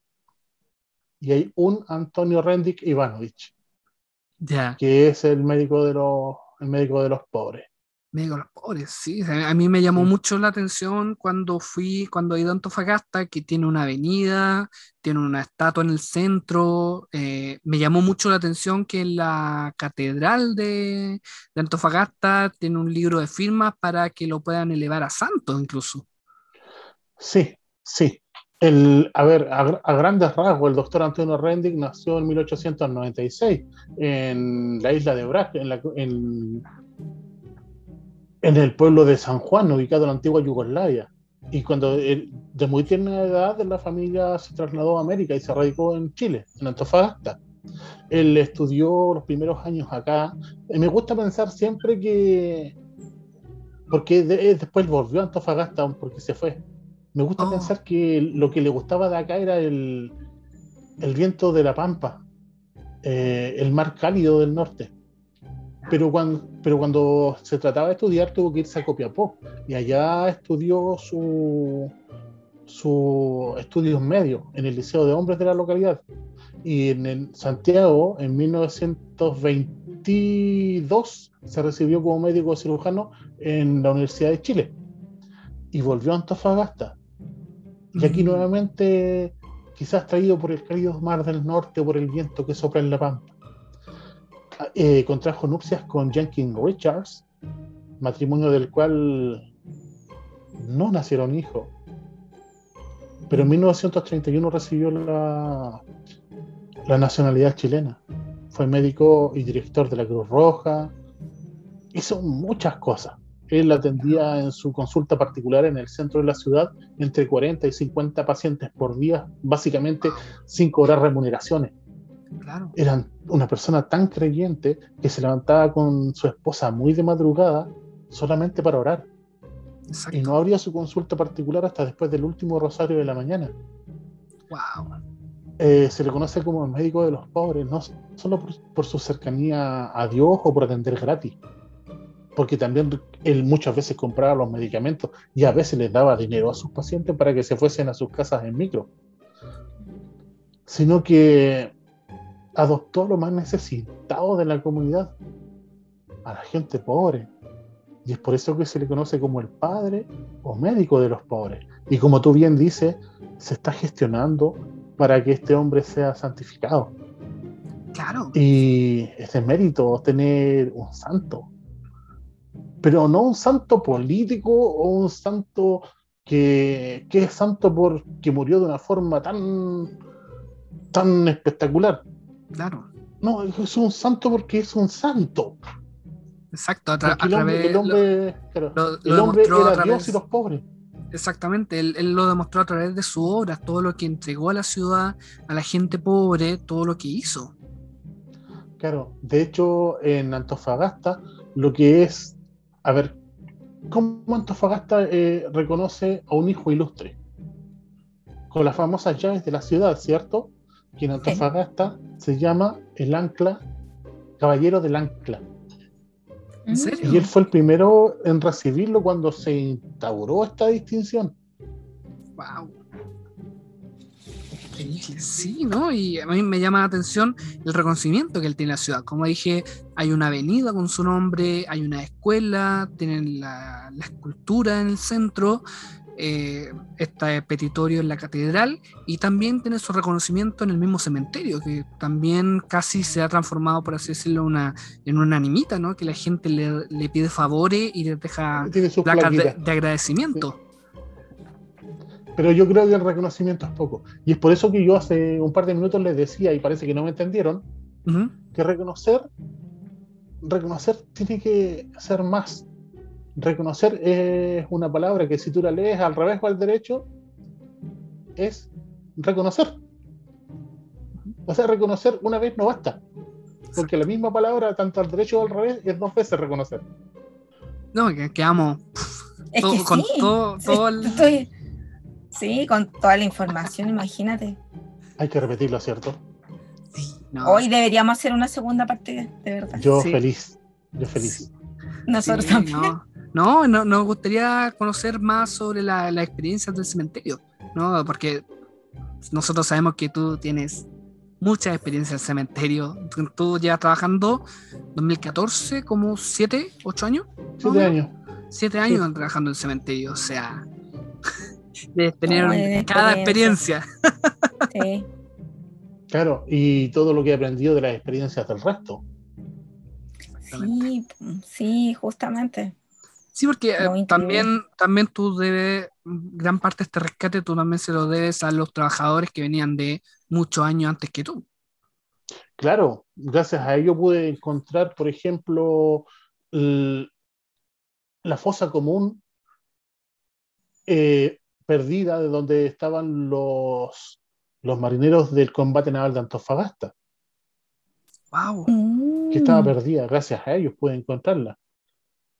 y hay un Antonio Rendick Ivanovich. Ya. Que es el médico de los, el médico de los pobres. Médico de los pobres, sí. A mí me llamó mucho la atención cuando fui, cuando he ido a Antofagasta, que tiene una avenida, tiene una estatua en el centro. Eh, me llamó mucho la atención que en la catedral de, de, Antofagasta tiene un libro de firmas para que lo puedan elevar a santo incluso. Sí, sí. El, a ver, a, a, grandes rasgos, el doctor Antonio Rendick nació en 1896 en la isla de Brac, en, la, en, en, el pueblo de San Juan, ubicado en la antigua Yugoslavia. Y cuando él, de muy tierna edad la familia se trasladó a América y se radicó en Chile, en Antofagasta. Él estudió los primeros años acá. Y me gusta pensar siempre que, porque de, después volvió a Antofagasta porque se fue me gusta oh. pensar que lo que le gustaba de acá era el, el viento de la pampa, eh, el mar cálido del norte. Pero cuando, pero cuando se trataba de estudiar tuvo que irse a Copiapó y allá estudió su, sus estudios medios en el Liceo de Hombres de la localidad. Y en el Santiago, en 1922, se recibió como médico cirujano en la Universidad de Chile y volvió a Antofagasta y aquí nuevamente, quizás traído por el cálido mar del norte, por el viento que sopla en la pampa. Eh, contrajo nupcias con Jenkins Richards, matrimonio del cual no nacieron hijos. Pero en 1931 recibió la, la nacionalidad chilena. Fue médico y director de la Cruz Roja. Hizo muchas cosas. Él atendía en su consulta particular en el centro de la ciudad entre 40 y 50 pacientes por día, básicamente sin cobrar remuneraciones. Claro. Era una persona tan creyente que se levantaba con su esposa muy de madrugada solamente para orar. Exacto. Y no abría su consulta particular hasta después del último rosario de la mañana. Wow. Eh, se le conoce como el médico de los pobres, no solo por, por su cercanía a Dios o por atender gratis, porque también él muchas veces compraba los medicamentos y a veces les daba dinero a sus pacientes para que se fuesen a sus casas en micro, sino que adoptó a lo más necesitado de la comunidad, a la gente pobre. Y es por eso que se le conoce como el padre o médico de los pobres. Y como tú bien dices, se está gestionando para que este hombre sea santificado. Claro. Y es de mérito tener un santo, pero no un santo político o un santo que, que es santo porque murió de una forma tan, tan espectacular. Claro. No, es un santo porque es un santo. Exacto, a, tra a el hombre, través. el hombre, lo, claro, lo, el lo hombre era través- Dios y los pobres. Exactamente, él, él, lo demostró a través de su obra, todo lo que entregó a la ciudad, a la gente pobre, todo lo que hizo. Claro, de hecho en Antofagasta lo que es, a ver, ¿cómo Antofagasta eh, reconoce a un hijo ilustre? Con las famosas llaves de la ciudad, ¿cierto? Que en Antofagasta se llama el ancla, caballero del ancla. ¿En serio? Y él fue el primero en recibirlo cuando se instauró esta distinción. Wow. Sí, ¿no? Y a mí me llama la atención el reconocimiento que él tiene en la ciudad. Como dije, hay una avenida con su nombre, hay una escuela, tienen la, la escultura en el centro, eh, este petitorio en la catedral y también tiene su reconocimiento en el mismo cementerio, que también casi se ha transformado, por así decirlo, una, en una animita, ¿no? Que la gente le, le pide favores y le deja placas de, de, agradecimiento. Sí pero yo creo que el reconocimiento es poco. Y es por eso que yo hace un par de minutos les decía, y parece que no me entendieron, uh -huh. que reconocer, reconocer tiene que ser más. Reconocer es una palabra que si tú la lees al revés o al derecho, es reconocer. O sea, reconocer una vez no basta. Porque la misma palabra, tanto al derecho o al revés, es dos veces reconocer. No, que quedamos es todo, que con sí, todo, todo el... estoy- Sí, con toda la información, imagínate. Hay que repetirlo, ¿cierto? Sí, no. Hoy deberíamos hacer una segunda parte, de verdad. Yo Sí. feliz. Yo feliz. Nosotros Sí, también. No, no, no, nos gustaría conocer más sobre la, la experiencia del cementerio, ¿no? Porque nosotros sabemos que tú tienes mucha experiencia en el cementerio. Tú, llevas trabajando 2014, como 7, 8 años. Siete años. 7 años trabajando en el cementerio, o sea, debes tener No, de cada experiencia. experiencia. Sí. Claro, y todo lo que he aprendido de las experiencias del resto. Sí, sí, justamente. Sí, porque eh, también, también tú debes, gran parte de este rescate tú también se lo debes a los trabajadores que venían de muchos años antes que tú. Claro, gracias a ello pude encontrar, por ejemplo, la fosa común eh, perdida de donde estaban los, los marineros del combate naval de Antofagasta, ¡Wow! Mm. que estaba perdida. Gracias a ellos pude encontrarla.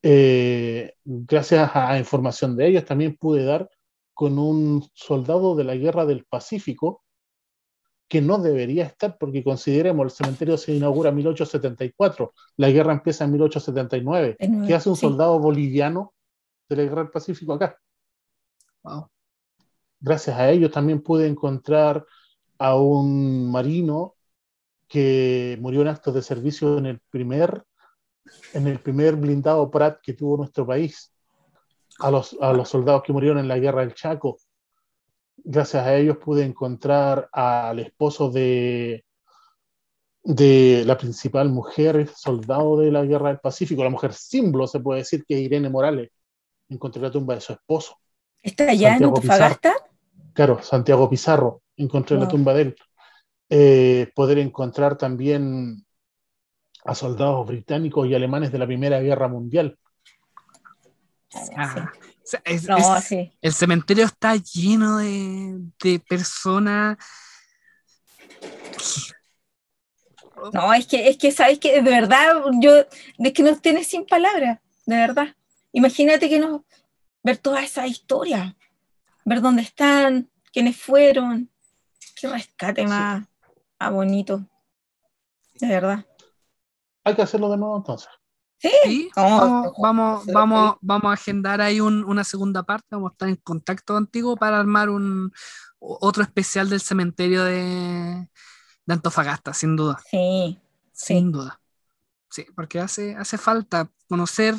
Eh, gracias a información de ellos también pude dar con un soldado de la guerra del Pacífico que no debería estar porque consideremos el cementerio se inaugura en 1874, la guerra empieza en 1879. De nuevo, ¿Qué hace un sí. soldado boliviano de la guerra del Pacífico acá? wow. Gracias a ellos también pude encontrar a un marino que murió en actos de servicio en el primer, en el primer blindado Prat que tuvo nuestro país, a los, a los soldados que murieron en la guerra del Chaco. Gracias a ellos pude encontrar al esposo de, de la principal mujer soldado de la guerra del Pacífico, la mujer símbolo, se puede decir que es Irene Morales. Encontré la tumba de su esposo. ¿Está allá en Antofagasta? Claro, Santiago Pizarro, encontré la tumba de él. Eh, poder encontrar también a soldados británicos y alemanes de la Primera Guerra Mundial. Ah, o sea, es- No, es- sí. El cementerio está lleno de, de personas. No, es que, es que, ¿sabes que De verdad, yo, es que nos tienes sin palabras, de verdad. Imagínate que nos, ver toda esa historia, ver dónde están, quiénes fueron, qué rescate más, más bonito, de verdad. Hay que hacerlo de nuevo entonces. Sí, No, vamos, vamos, vamos, vamos a agendar ahí un- una segunda parte. Vamos a estar en contacto contigo para armar un otro especial del cementerio de, de Antofagasta, sin duda. Sí, Sin Sí. duda. Sí, porque hace, hace falta conocer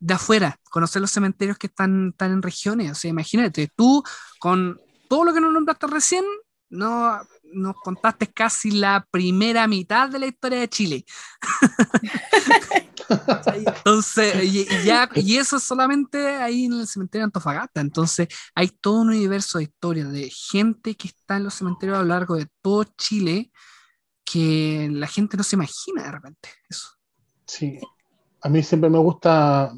de afuera, conocer los cementerios que están, están en regiones. O sea, imagínate, tú con todo lo que nos nombraste recién, no, nos contaste casi la primera mitad de la historia de Chile. Entonces, y, ya, y eso es solamente ahí en el cementerio de Antofagasta. Entonces, hay todo un universo de historias de gente que está en los cementerios a lo largo de todo Chile que la gente no se imagina de repente. Eso. Sí. A mí siempre me gusta,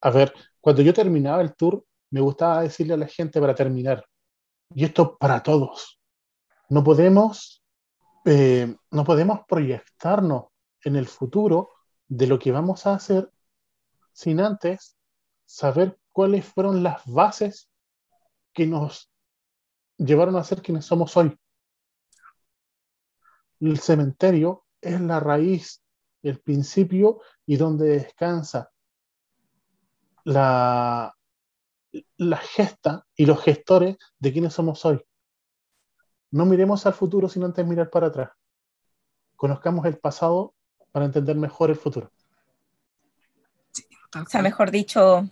a ver, cuando yo terminaba el tour, me gustaba decirle a la gente para terminar, y esto para todos, no podemos, eh, no podemos proyectarnos en el futuro de lo que vamos a hacer sin antes saber cuáles fueron las bases que nos llevaron a ser quienes somos hoy. El cementerio es la raíz, el principio y donde descansa la, la gesta y los gestores de quienes somos hoy. No miremos al futuro sin antes mirar para atrás. Conozcamos el pasado para entender mejor el futuro. o sea, mejor dicho,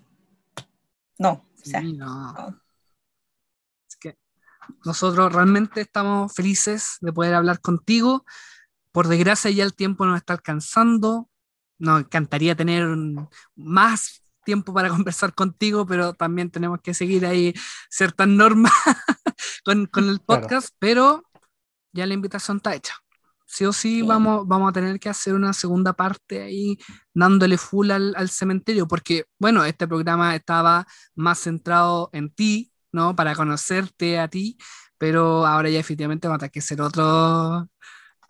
no. que nosotros realmente estamos felices de poder hablar contigo. Por desgracia ya el tiempo nos está alcanzando. Nos encantaría tener más tiempo para conversar contigo, pero también tenemos que seguir ahí ciertas normas con, con, el podcast, pero ya la invitación está hecha. Sí o sí, Vamos, vamos a tener que hacer una segunda parte ahí dándole full al, al, cementerio, porque bueno, este programa estaba más centrado en ti, ¿no? Para conocerte a ti, pero ahora ya efectivamente vamos a tener que hacer otro,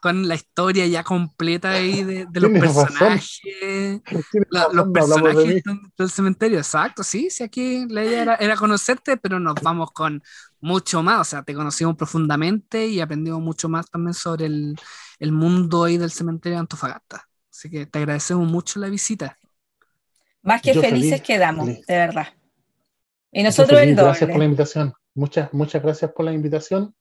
con la historia ya completa ahí de, los personajes, los personajes del cementerio, exacto, sí, sí, aquí la idea era, conocerte, pero nos vamos con mucho más, o sea, te conocimos profundamente y aprendimos mucho más también sobre el, el mundo ahí del cementerio de Antofagasta. Así que te agradecemos mucho la visita. Más que felices quedamos, de verdad. Y nosotros el doble. Gracias por la invitación. Muchas, muchas gracias por la invitación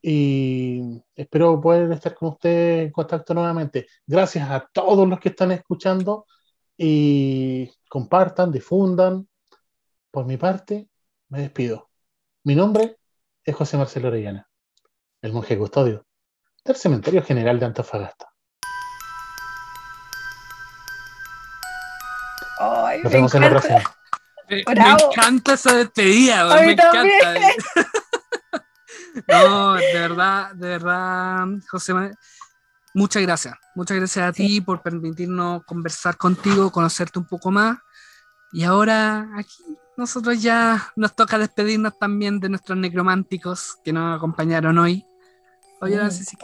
y espero poder estar con usted en contacto nuevamente. Gracias a todos los que están escuchando y compartan, difundan. Por mi parte, me despido. Mi nombre es José Marcelo Orellana, el monje custodio del Cementerio General de Antofagasta. Nos vemos en la próxima. Me, encanta esa despedida, me encanta. No, de verdad, de verdad, José, muchas gracias. Muchas gracias a ti por permitirnos conversar contigo, conocerte un poco más. Y ahora aquí nosotros ya nos toca despedirnos también de nuestros necrománticos que nos acompañaron hoy. Oye, no sé si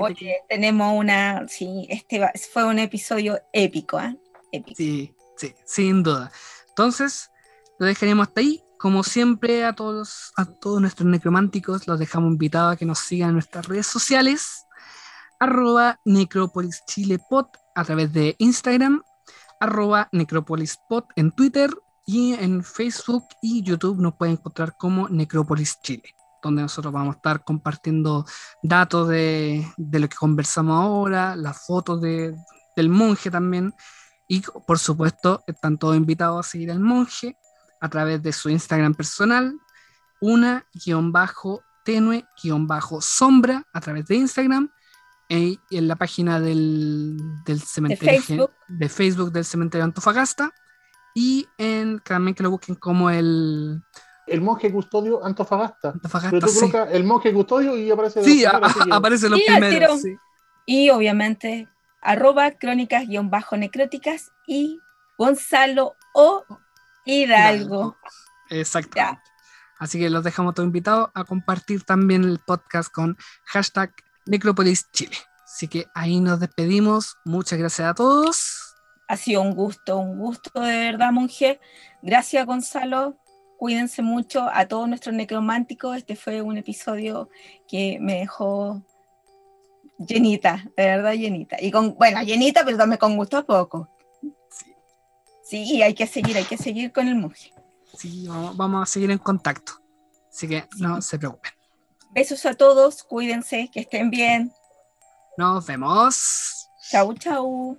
tenemos una, sí, este fue un episodio épico, ¿eh? Épico. Sí, sí, sin duda. Entonces, lo dejaremos hasta ahí. Como siempre, a todos, a todos nuestros necrománticos los dejamos invitados a que nos sigan en nuestras redes sociales, arroba a través de Instagram, arroba necropolispod en Twitter y en Facebook y YouTube nos pueden encontrar como Necropolis Chile, donde nosotros vamos a estar compartiendo datos de, de lo que conversamos ahora, las fotos de, del monje también. Y por supuesto, están todos invitados a seguir al monje a través de su Instagram personal, una guion bajo tenue guion bajo sombra a través de Instagram y en la página del, del cementerio de Facebook. del cementerio Antofagasta y en también que lo busquen como el el monje custodio Antofagasta. Antofagasta Pero tú colocas el monje custodio y aparece sí, aparece los primeros y obviamente arroba crónicas guion bajo necróticas y Gonzalo o Hidalgo. Exacto. Así que los dejamos todos invitados a compartir también el podcast con hashtag Necropolis Chile. Así que ahí nos despedimos. Muchas gracias a todos. Ha sido un gusto, un gusto de verdad, monje. Gracias, Gonzalo. Cuídense mucho a todos nuestros necrománticos. Este fue un episodio que me dejó llenita, de verdad llenita. Y con, bueno, llenita, pero también con gusto a poco. Sí, hay que seguir, hay que seguir con el monje. Sí, vamos, a seguir en contacto. Así que no se preocupen. Besos a todos, cuídense, que estén bien. Nos vemos. Chau, chau.